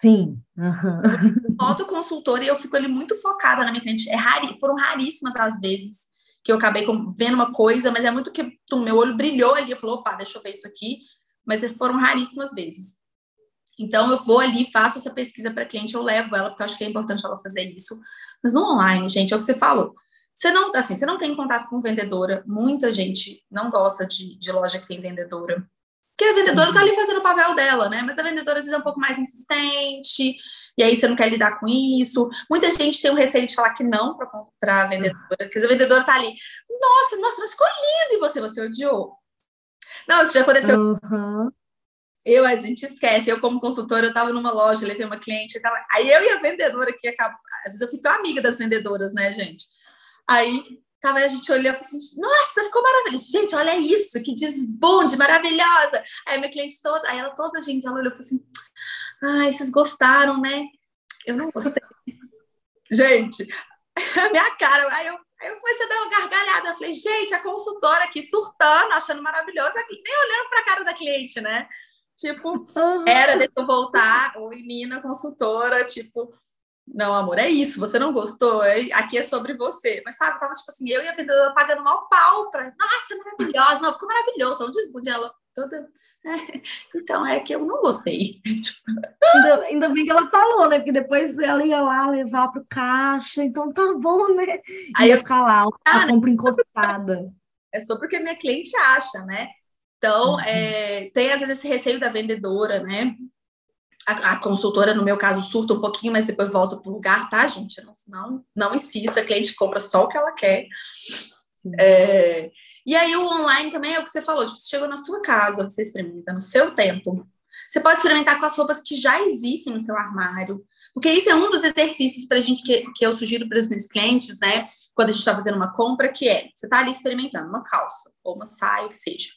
Speaker 2: Sim. Uhum.
Speaker 3: Modo consultora e eu fico ali muito focada na minha cliente. É rari, foram raríssimas as vezes que eu acabei vendo uma coisa, mas é muito que o meu olho brilhou ali. Eu falei, opa, deixa eu ver isso aqui. Mas foram raríssimas vezes. Então, eu vou ali, faço essa pesquisa para cliente, eu levo ela, porque eu acho que é importante ela fazer isso. Mas no online, gente, é o que você falou. Você não, assim, você não tem contato com vendedora. Muita gente não gosta de, de loja que tem vendedora. Porque a vendedora está ali uhum. fazendo o papel dela, né? Mas a vendedora às vezes é um pouco mais insistente, e aí você não quer lidar com isso. Muita gente tem o receio de falar que não para a vendedora, porque a vendedora está ali. Nossa, nossa, mas ficou lindo! E você, você odiou. Não, isso já aconteceu. Uhum. Eu, a gente esquece. Eu, como consultora, eu estava numa loja, levei uma cliente, tava... aí eu e a vendedora que acaba. Às vezes eu fico amiga das vendedoras, né, gente? Aí tava a gente olhando assim, nossa, ficou maravilhoso. Gente, olha isso, que desbonde, maravilhosa. Aí minha cliente toda, aí ela toda, gente, ela olhou e falou assim: ai, vocês gostaram, né? Eu não gostei. gente, a minha cara, aí eu, aí eu comecei a dar uma gargalhada. Eu falei, gente, a consultora aqui surtando, achando maravilhosa, nem olhando para a cara da cliente, né? Tipo, era, deixa eu voltar, oi, Nina, consultora, tipo, não, amor, é isso. Você não gostou? É, aqui é sobre você. Mas sabe, tava tipo assim, eu e a vendedora pagando mal pau pra. Nossa, maravilhosa, não, ficou maravilhoso. Então, desbude ela toda. É, então, é que eu não gostei.
Speaker 2: ainda, ainda bem que ela falou, né? Porque depois ela ia lá levar pro caixa, então tá bom, né? Aí eu... ficar lá, a ah, compra encostada.
Speaker 3: É só porque minha cliente acha, né? Então, uhum. é, tem às vezes esse receio da vendedora, né? A, a, consultora, no meu caso, surta um pouquinho, mas depois volta para o lugar, tá, gente? Não, não, não insista, a cliente compra só o que ela quer. É, e aí o online também é o que você falou, tipo, você chegou na sua casa, você experimenta no seu tempo. Você pode experimentar com as roupas que já existem no seu armário, porque isso é um dos exercícios para a gente que, que eu sugiro para os meus clientes, né? Quando a gente está fazendo uma compra, que é você está ali experimentando uma calça ou uma saia, o que seja.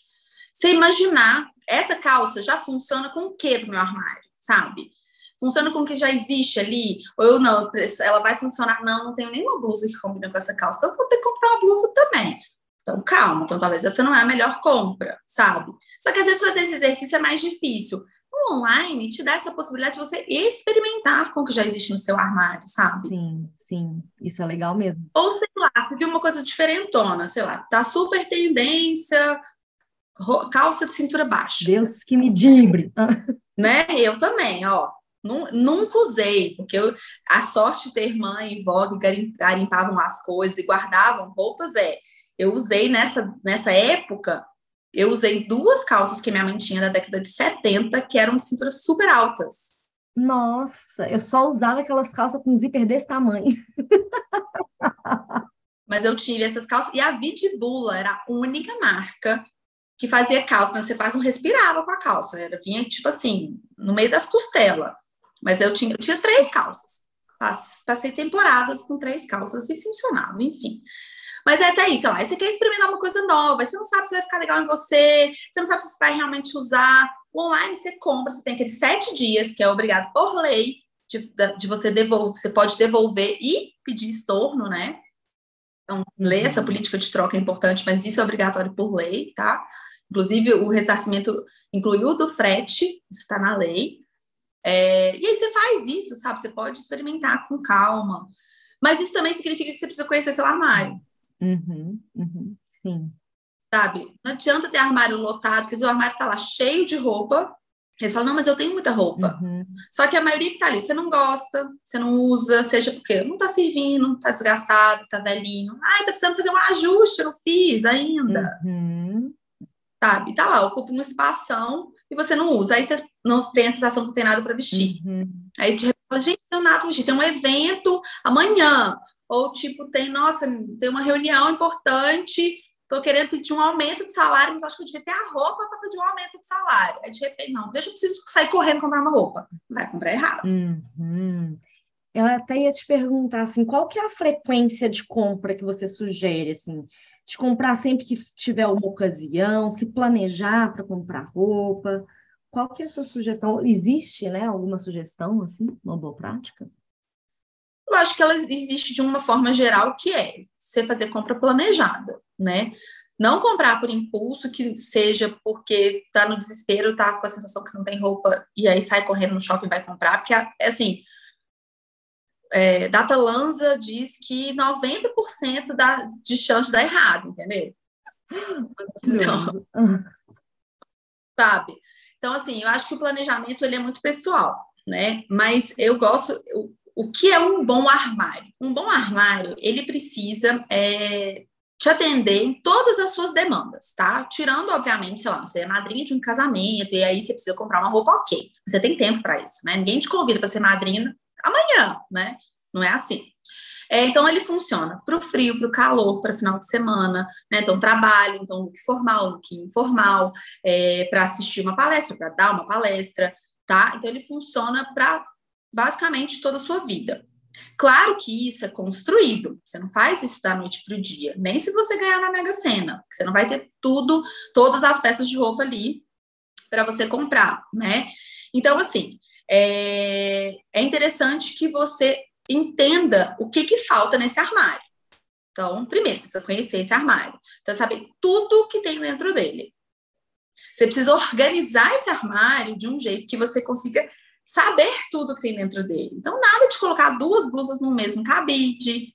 Speaker 3: Você imaginar, essa calça já funciona com o que do meu armário? Sabe? Funciona com o que já existe ali, ou eu não, ela vai funcionar, não, não tenho nenhuma blusa que combina com essa calça, então eu vou ter que comprar uma blusa também. Então, calma, então talvez essa não é a melhor compra, sabe? Só que às vezes fazer esse exercício é mais difícil. O online te dá essa possibilidade de você experimentar com o que já existe no seu armário, sabe?
Speaker 2: Sim, sim, isso é legal mesmo.
Speaker 3: Ou sei lá, você viu uma coisa diferentona, sei lá, tá super tendência, calça de cintura baixa.
Speaker 2: Deus que me dibre.
Speaker 3: né? Eu também, ó. Nunca usei, porque eu, a sorte de ter mãe e vó que garimpavam as coisas e guardavam roupas é. Eu usei nessa, nessa época, eu usei duas calças que minha mãe tinha da década de 70, que eram de cintura super altas.
Speaker 2: Nossa, eu só usava aquelas calças com zíper desse tamanho.
Speaker 3: Mas eu tive essas calças, e a Vidibula era a única marca que fazia calça, mas você quase não respirava com a calça. Era, vinha, tipo assim, no meio das costelas. Mas eu tinha, eu tinha três calças. Passei temporadas com três calças e funcionava, enfim. Mas é até isso, sei lá, você quer experimentar uma coisa nova, você não sabe se vai ficar legal em você, você não sabe se vai realmente usar. O online você compra, você tem aqueles sete dias, que é obrigado por lei, de, de você devolver, você pode devolver e pedir estorno, né? Então, lei, essa política de troca é importante, mas isso é obrigatório por lei, tá? Inclusive, o ressarcimento incluiu do frete, isso está na lei. É, e aí você faz isso, sabe? Você pode experimentar com calma. Mas isso também significa que você precisa conhecer seu armário.
Speaker 2: Uhum, uhum, sim.
Speaker 3: Sabe? Não adianta ter armário lotado, porque o armário está lá cheio de roupa Eles falam, não, mas eu tenho muita roupa. Uhum. Só que a maioria que tá ali, você não gosta, você não usa, seja porque não tá servindo, tá desgastado, tá velhinho. Ai, tá precisando fazer um ajuste, eu não fiz ainda. Uhum. Sabe? Tá lá, ocupa um espação e você não usa. Aí você não tem a sensação que não tem nada para vestir. Uhum. Aí você fala, gente, não tem nada para vestir. Tem um evento amanhã. Ou tipo, tem, nossa, tem uma reunião importante Estou querendo pedir um aumento de salário, mas acho que eu devia ter a roupa para pedir um aumento de salário. Aí, de repente, não, deixa eu preciso sair correndo comprar uma roupa. Vai comprar errado.
Speaker 2: Uhum. Eu até ia te perguntar, assim, qual que é a frequência de compra que você sugere, assim? De comprar sempre que tiver uma ocasião, se planejar para comprar roupa. Qual que é sua sugestão? Existe, né, alguma sugestão, assim, uma boa prática?
Speaker 3: Eu acho que ela existe de uma forma geral, que é você fazer compra planejada, né? Não comprar por impulso, que seja porque tá no desespero, tá com a sensação que não tem roupa e aí sai correndo no shopping e vai comprar, porque é assim. É, Data Lanza diz que 90% da, de chance de dar errado, entendeu? Então, sabe? Então, assim, eu acho que o planejamento ele é muito pessoal, né? Mas eu gosto, eu, o que é um bom armário? Um bom armário, ele precisa é, te atender em todas as suas demandas, tá? Tirando, obviamente, sei lá, você é madrinha de um casamento e aí você precisa comprar uma roupa, ok. Você tem tempo para isso, né? Ninguém te convida para ser madrinha amanhã, né? Não é assim. É, então, ele funciona para o frio, para o calor, para final de semana, né? Então, trabalho, então, look formal, look informal, é, para assistir uma palestra, para dar uma palestra, tá? Então, ele funciona para basicamente toda a sua vida. Claro que isso é construído, você não faz isso da noite para o dia, nem se você ganhar na Mega Sena, você não vai ter tudo, todas as peças de roupa ali para você comprar, né? Então, assim, é, é interessante que você entenda o que, que falta nesse armário. Então, primeiro, você precisa conhecer esse armário, então saber tudo que tem dentro dele. Você precisa organizar esse armário de um jeito que você consiga saber tudo que tem dentro dele. Então, nada de colocar duas blusas no mesmo cabide,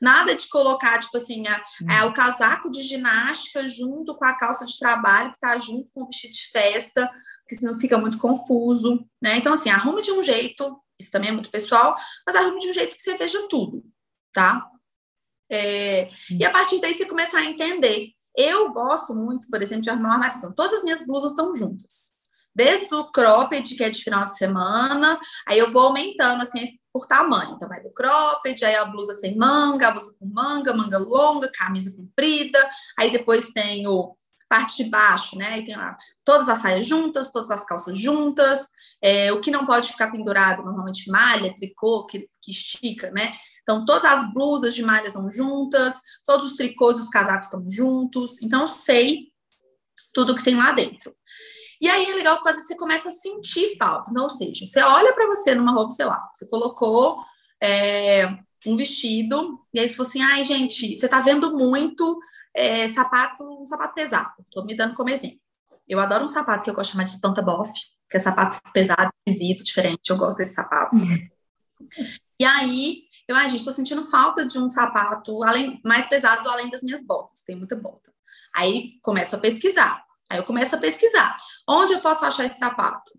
Speaker 3: nada de colocar, tipo assim, a, a, o casaco de ginástica junto com a calça de trabalho, que tá junto com o vestido de festa, porque senão fica muito confuso, né? Então, assim, arrume de um jeito, isso também é muito pessoal, mas arrume de um jeito que você veja tudo, tá? É, e a partir daí você começar a entender. Eu gosto muito, por exemplo, de arrumar uma armário. Então, todas as minhas blusas estão juntas desde o cropped, que é de final de semana, aí eu vou aumentando assim por tamanho. Então vai do cropped, aí a blusa sem manga, a blusa com manga, manga longa, camisa comprida, aí depois tem o parte de baixo, né? Aí tem lá todas as saias juntas, todas as calças juntas, é, o que não pode ficar pendurado, normalmente malha, tricô, que, que estica, né? Então, todas as blusas de malha estão juntas, todos os tricôs dos casacos estão juntos. Então, eu sei tudo que tem lá dentro. E aí é legal que você começa a sentir falta. Não, ou seja, você olha para você numa roupa, sei lá, você colocou é, um vestido, e aí você falou assim, ai, gente, você tá vendo muito é, sapato, um sapato pesado. Tô me dando como exemplo. Eu adoro um sapato que eu gosto de chamar de espanta bofe, que é sapato pesado, esquisito, diferente. Eu gosto desses sapatos. Uhum. E aí, eu, ai, gente, tô sentindo falta de um sapato além, mais pesado além das minhas botas. Tem muita bota. Aí começo a pesquisar. Aí eu começo a pesquisar. Onde eu posso achar esse sapato?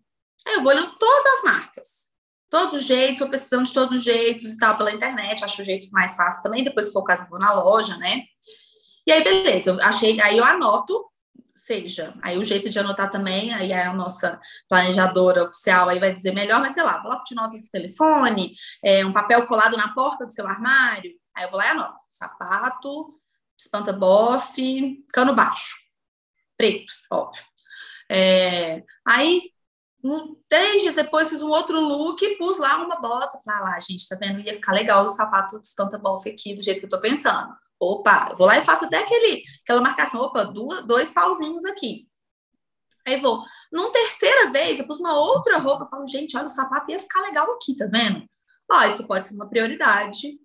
Speaker 3: Aí eu vou olhando todas as marcas. Todos os jeitos, vou pesquisando de todos os jeitos e tal pela internet. Acho o jeito mais fácil também. Depois, se for o caso, vou na loja, né? E aí, beleza. Eu achei, aí eu anoto, seja, aí o jeito de anotar também, aí a nossa planejadora oficial aí vai dizer melhor, mas sei lá, bloco de notas do telefone, é, um papel colado na porta do seu armário. Aí eu vou lá e anoto. Sapato, espanta bofe, cano baixo preto, óbvio. É, aí, um, três dias depois, fiz um outro look pus lá uma bota. Falei, ah lá, gente, tá vendo? Ia ficar legal o sapato espanta-bofe aqui, do jeito que eu tô pensando. Opa, vou lá e faço até aquele, aquela marcação. Opa, duas, dois pauzinhos aqui. Aí vou. Numa terceira vez, eu pus uma outra roupa. Eu falo, gente, olha, o sapato ia ficar legal aqui, tá vendo? Ó, isso pode ser uma prioridade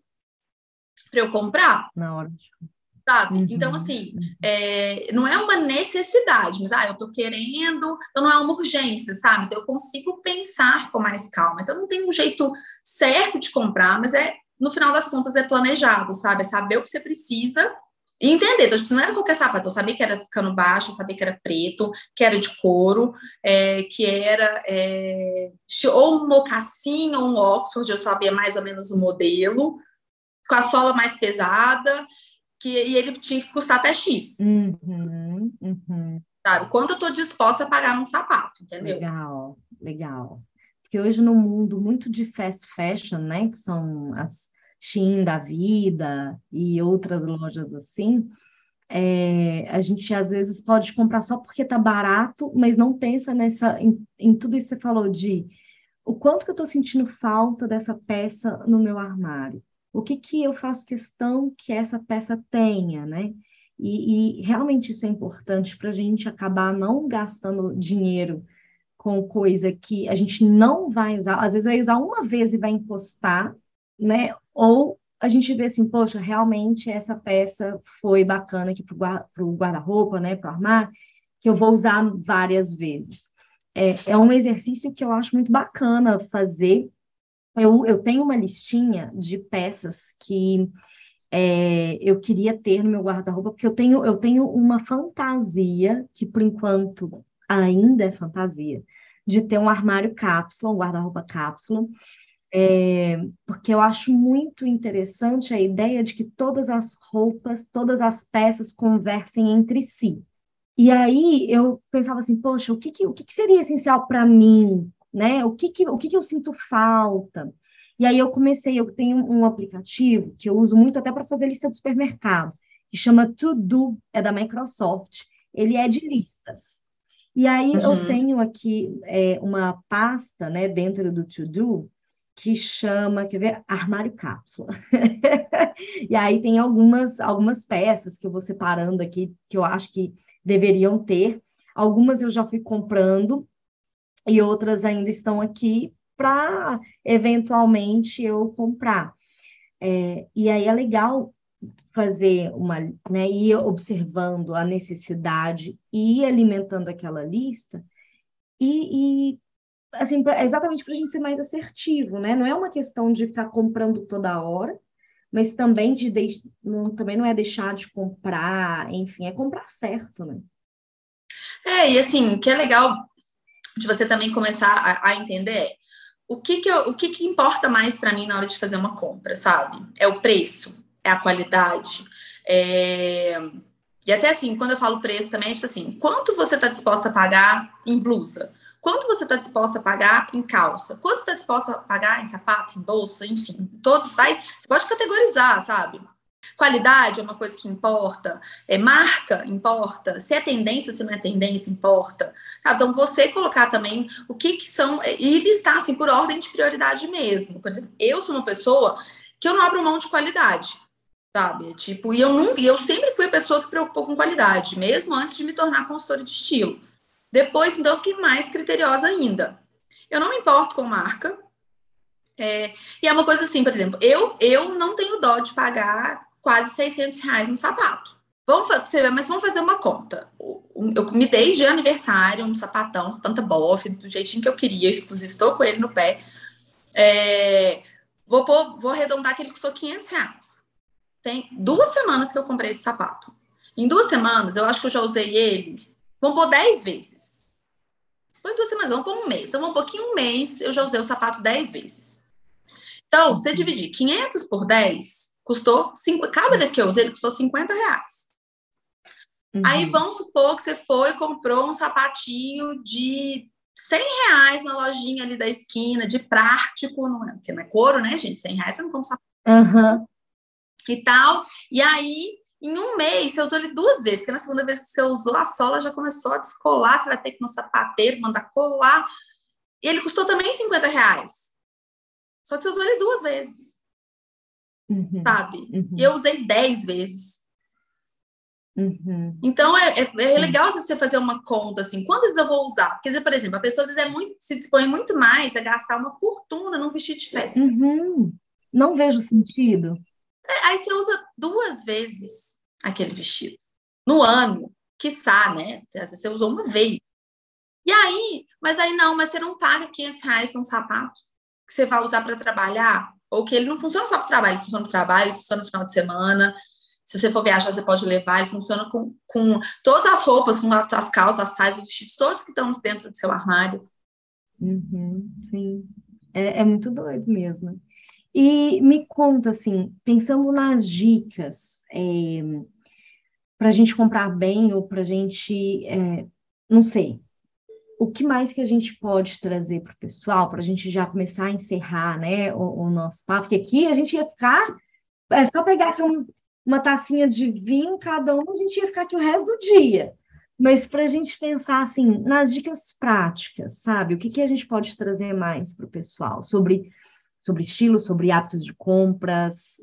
Speaker 3: para eu comprar.
Speaker 2: Na hora
Speaker 3: sabe? Uhum. Então, assim, é, não é uma necessidade, mas, ah, eu tô querendo, então não é uma urgência, sabe? Então, eu consigo pensar com mais calma. Então, não tem um jeito certo de comprar, mas é, no final das contas, é planejado, sabe? É saber o que você precisa, E entender, então, tipo, não era qualquer sapato, eu sabia que era cano baixo, eu sabia que era preto, que era de couro, é, que era é, ou um mocassim ou um Oxford, eu sabia mais ou menos o modelo, com a sola mais pesada, que, e ele tinha que custar até X.
Speaker 2: Uhum, uhum.
Speaker 3: Sabe? Quanto eu estou disposta a pagar num sapato, entendeu?
Speaker 2: Legal, legal. Porque hoje no mundo muito de fast fashion, né, que são as Shein da vida e outras lojas assim, é, a gente às vezes pode comprar só porque tá barato, mas não pensa nessa em, em tudo isso que você falou de o quanto que eu estou sentindo falta dessa peça no meu armário. O que que eu faço questão que essa peça tenha, né? E, e realmente isso é importante para a gente acabar não gastando dinheiro com coisa que a gente não vai usar. Às vezes vai usar uma vez e vai encostar, né? Ou a gente vê assim, poxa, realmente essa peça foi bacana aqui para o guarda-roupa, né, para o armário, que eu vou usar várias vezes. É, é um exercício que eu acho muito bacana fazer. Eu, eu tenho uma listinha de peças que é, eu queria ter no meu guarda-roupa, porque eu tenho, eu tenho uma fantasia, que por enquanto ainda é fantasia, de ter um armário cápsula, um guarda-roupa cápsula, é, porque eu acho muito interessante a ideia de que todas as roupas, todas as peças conversem entre si. E aí eu pensava assim, poxa, o que, que o que, que seria essencial para mim, né? O que que, o que que eu sinto falta? E aí eu comecei, eu tenho um aplicativo que eu uso muito até para fazer lista do supermercado, que chama To Do, é da Microsoft. Ele é de listas. E aí uhum. eu tenho aqui é, uma pasta, né, dentro do To Do, que chama, quer ver, armário cápsula. e aí tem algumas, algumas peças que eu vou separando aqui, que eu acho que deveriam ter. Algumas eu já fui comprando e outras ainda estão aqui para eventualmente eu comprar. É, e aí é legal fazer uma, né, ir observando a necessidade e ir alimentando aquela lista e, e assim, exatamente para a gente ser mais assertivo, né? Não é uma questão de ficar comprando toda hora, mas também de, de não, também não é deixar de comprar, enfim, é comprar certo, né?
Speaker 3: É, e assim, que é legal de você também começar a, a entender é o que que, eu, o que que importa mais para mim na hora de fazer uma compra, sabe? É o preço, é a qualidade, é... E até assim, quando eu falo preço também, é tipo assim, quanto você está disposta a pagar em blusa? Quanto você está disposta a pagar em calça? Quanto você está disposta a pagar em sapato, em bolsa, enfim, todos vai. Você pode categorizar, sabe? Qualidade é uma coisa que importa, é marca importa, se é tendência, se não é tendência importa, sabe? Então você colocar também o que que são e listar assim por ordem de prioridade mesmo. Por exemplo, eu sou uma pessoa que eu não abro mão de qualidade, sabe? Tipo, e eu nunca, eu sempre fui a pessoa que preocupou com qualidade, mesmo antes de me tornar consultora de estilo. Depois, então, eu fiquei mais criteriosa ainda. Eu não me importo com marca. É, e é uma coisa assim, por exemplo, eu, eu não tenho dó de pagar quase 600 reais um sapato. Vamos fazer, mas vamos fazer uma conta. Eu me dei de aniversário um sapatão, um espantabof, do jeitinho que eu queria, inclusive estou com ele no pé. É, vou, pôr, vou arredondar que ele custou 500 reais. Tem duas semanas que eu comprei esse sapato. Em duas semanas, eu acho que eu já usei ele Vamos pôr 10 vezes. Põe duas semanas, vamos pôr um mês. Então, um pouquinho um mês, eu já usei o sapato 10 vezes. Então, você dividir 500 por 10, custou, cinco, cada vez que eu usei, ele custou 50 reais. Uhum. Aí, vamos supor que você foi e comprou um sapatinho de 100 reais na lojinha ali da esquina, de prático, não é, porque não é couro, né, gente? 100 reais você não compra sapato.
Speaker 2: Uhum.
Speaker 3: E tal. E aí, em um mês, você usou ele duas vezes, porque na segunda vez que você usou, a sola já começou a descolar, você vai ter que ir no sapateiro, mandar colar. E ele custou também 50 reais. Só que você usou ele duas vezes. Uhum, sabe? Uhum. E eu usei 10 vezes.
Speaker 2: Uhum.
Speaker 3: Então é, é, é, legal você fazer uma conta assim, quantas eu vou usar? Quer dizer, por exemplo, a pessoa às vezes é muito, se dispõe muito mais a gastar uma fortuna num vestido de festa.
Speaker 2: Uhum. Não vejo sentido.
Speaker 3: É, aí você usa duas vezes aquele vestido. No ano, quiçá, né? Às vezes você usou uma vez. E aí, mas aí não, mas você não paga 500 reais num sapato que você vai usar para trabalhar, ou que ele não funciona só para trabalho, ele funciona para trabalho, ele funciona no final de semana. Se você for viajar, você pode levar. Ele funciona com, com todas as roupas, com as, as calças, as saias, os vestidos, todos que estão dentro do seu armário.
Speaker 2: Uhum, sim, é, é muito doido mesmo. E me conta, assim, pensando nas dicas, é, para a gente comprar bem ou para a gente, é, não sei, o que mais que a gente pode trazer para o pessoal, para a gente já começar a encerrar, né, o, o, nosso papo, porque aqui a gente ia ficar, é só pegar uma, uma tacinha de vinho cada um, a gente ia ficar aqui o resto do dia. Mas para a gente pensar assim, nas dicas práticas, sabe? O que, que a gente pode trazer mais para o pessoal sobre, sobre estilo, sobre hábitos de compras?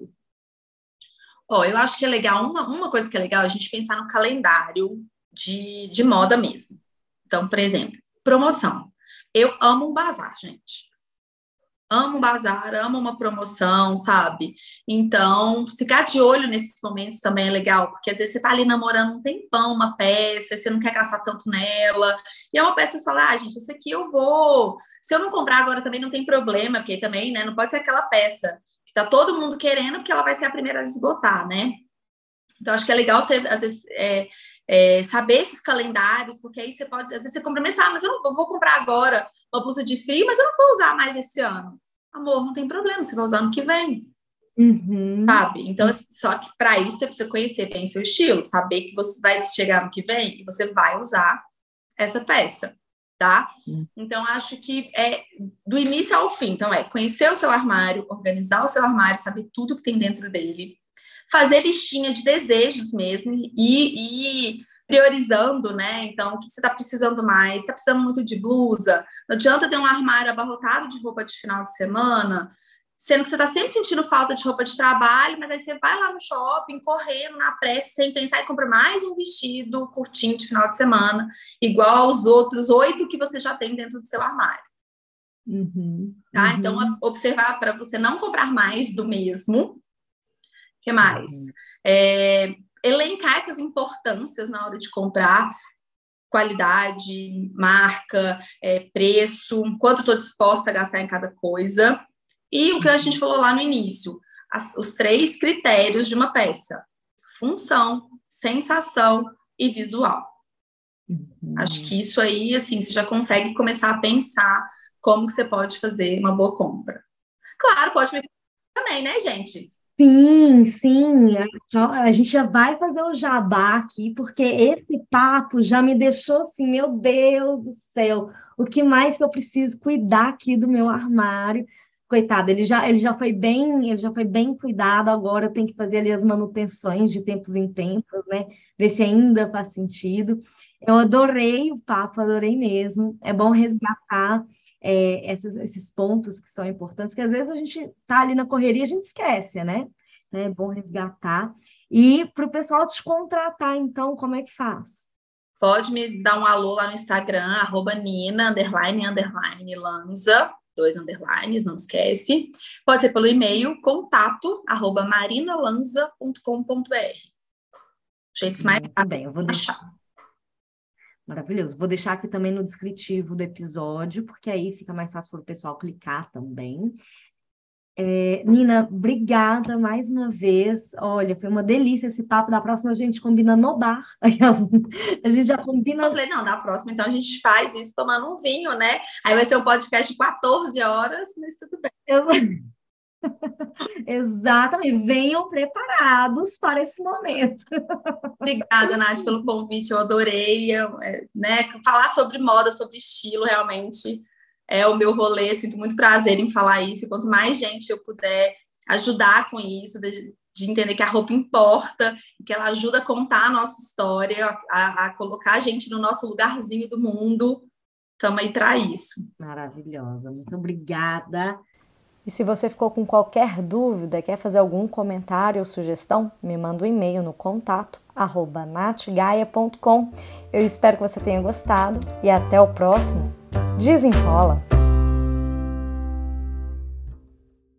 Speaker 3: Ó, oh, eu acho que é legal, uma, uma coisa que é legal é a gente pensar no calendário de, de moda mesmo. Então, por exemplo, promoção. Eu amo um bazar, gente amo um bazar, amo uma promoção, sabe? Então, ficar de olho nesses momentos também é legal, porque às vezes você tá ali namorando um tempão uma peça, você não quer gastar tanto nela, e é uma peça que você fala, ah, gente, essa aqui eu vou. Se eu não comprar agora também não tem problema, porque também, né, não pode ser aquela peça que tá todo mundo querendo, porque ela vai ser a primeira a esgotar, né? Então, acho que é legal você, às vezes, é, é, saber esses calendários, porque aí você pode, às vezes você compra, mas, ah, mas eu não vou comprar agora uma blusa de frio, mas eu não vou usar mais esse ano. Amor, não tem problema, você vai usar no que vem. Uhum. Sabe? Então, assim, só que para isso você precisa conhecer bem seu estilo, saber que você vai chegar no que vem e você vai usar essa peça, tá? Uhum. Então, acho que é do início ao fim. Então, é conhecer o seu armário, organizar o seu armário, saber tudo que tem dentro dele, fazer listinha de desejos mesmo e, e priorizando, né? Então, o que você está precisando mais? Está precisando muito de blusa? Não adianta ter um armário abarrotado de roupa de final de semana, sendo que você está sempre sentindo falta de roupa de trabalho, mas aí você vai lá no shopping, correndo na pressa, sem pensar e compra mais um vestido curtinho de final de semana, igual aos outros oito que você já tem dentro do seu armário. Uhum, tá? Então, uhum. Então, observar para você não comprar mais do mesmo, que mais? É, elencar essas importâncias na hora de comprar, qualidade, marca, é, preço, quanto estou disposta a gastar em cada coisa. E o que a gente falou lá no início, as, os três critérios de uma peça: função, sensação e visual. Uhum. Acho que isso aí, assim, você já consegue começar a pensar como que você pode fazer uma boa compra. Claro, pode me também, né, gente?
Speaker 2: Sim, sim. A gente já vai fazer o jabá aqui, porque esse papo já me deixou assim, meu Deus do céu, o que mais que eu preciso cuidar aqui do meu armário? Coitado, ele já, ele já foi bem, ele já foi bem cuidado, agora tem que fazer ali as manutenções de tempos em tempos, né? Ver se ainda faz sentido. Eu adorei o papo, adorei mesmo. É bom resgatar é, esses, esses pontos que são importantes, que às vezes a gente está ali na correria e a gente esquece, né? Então, é bom resgatar. E para o pessoal te contratar, então, como é que faz?
Speaker 3: Pode me dar um alô lá no Instagram, arroba Nina, underline, underline, Lanza, dois underlines, não esquece. Pode ser pelo e-mail, contato, arroba marinalanza.com.br. Jeitos mais
Speaker 2: Muito bem, eu vou deixar. Maravilhoso. Vou deixar aqui também no descritivo do episódio, porque aí fica mais fácil para o pessoal clicar também. É, Nina, obrigada mais uma vez. Olha, foi uma delícia esse papo. Da próxima a gente combina no bar. A gente já combina.
Speaker 3: Eu falei, não, da próxima então a gente faz isso tomando um vinho, né? Aí vai ser um podcast de 14 horas, mas tudo bem. Eu...
Speaker 2: Exatamente. Venham preparados para esse momento.
Speaker 3: Obrigada, Nath, pelo convite. Eu adorei. Eu, é, né, falar sobre moda, sobre estilo, realmente é o meu rolê. Sinto muito prazer em falar isso. E quanto mais gente eu puder ajudar com isso, de, de entender que a roupa importa, que ela ajuda a contar a nossa história, a, a colocar a gente no nosso lugarzinho do mundo. Estamos aí para isso.
Speaker 2: Maravilhosa. Muito obrigada.
Speaker 1: E se você ficou com qualquer dúvida, quer fazer algum comentário ou sugestão, me manda um e-mail no contato natgaia.com. Eu espero que você tenha gostado e até o próximo. Desenrola!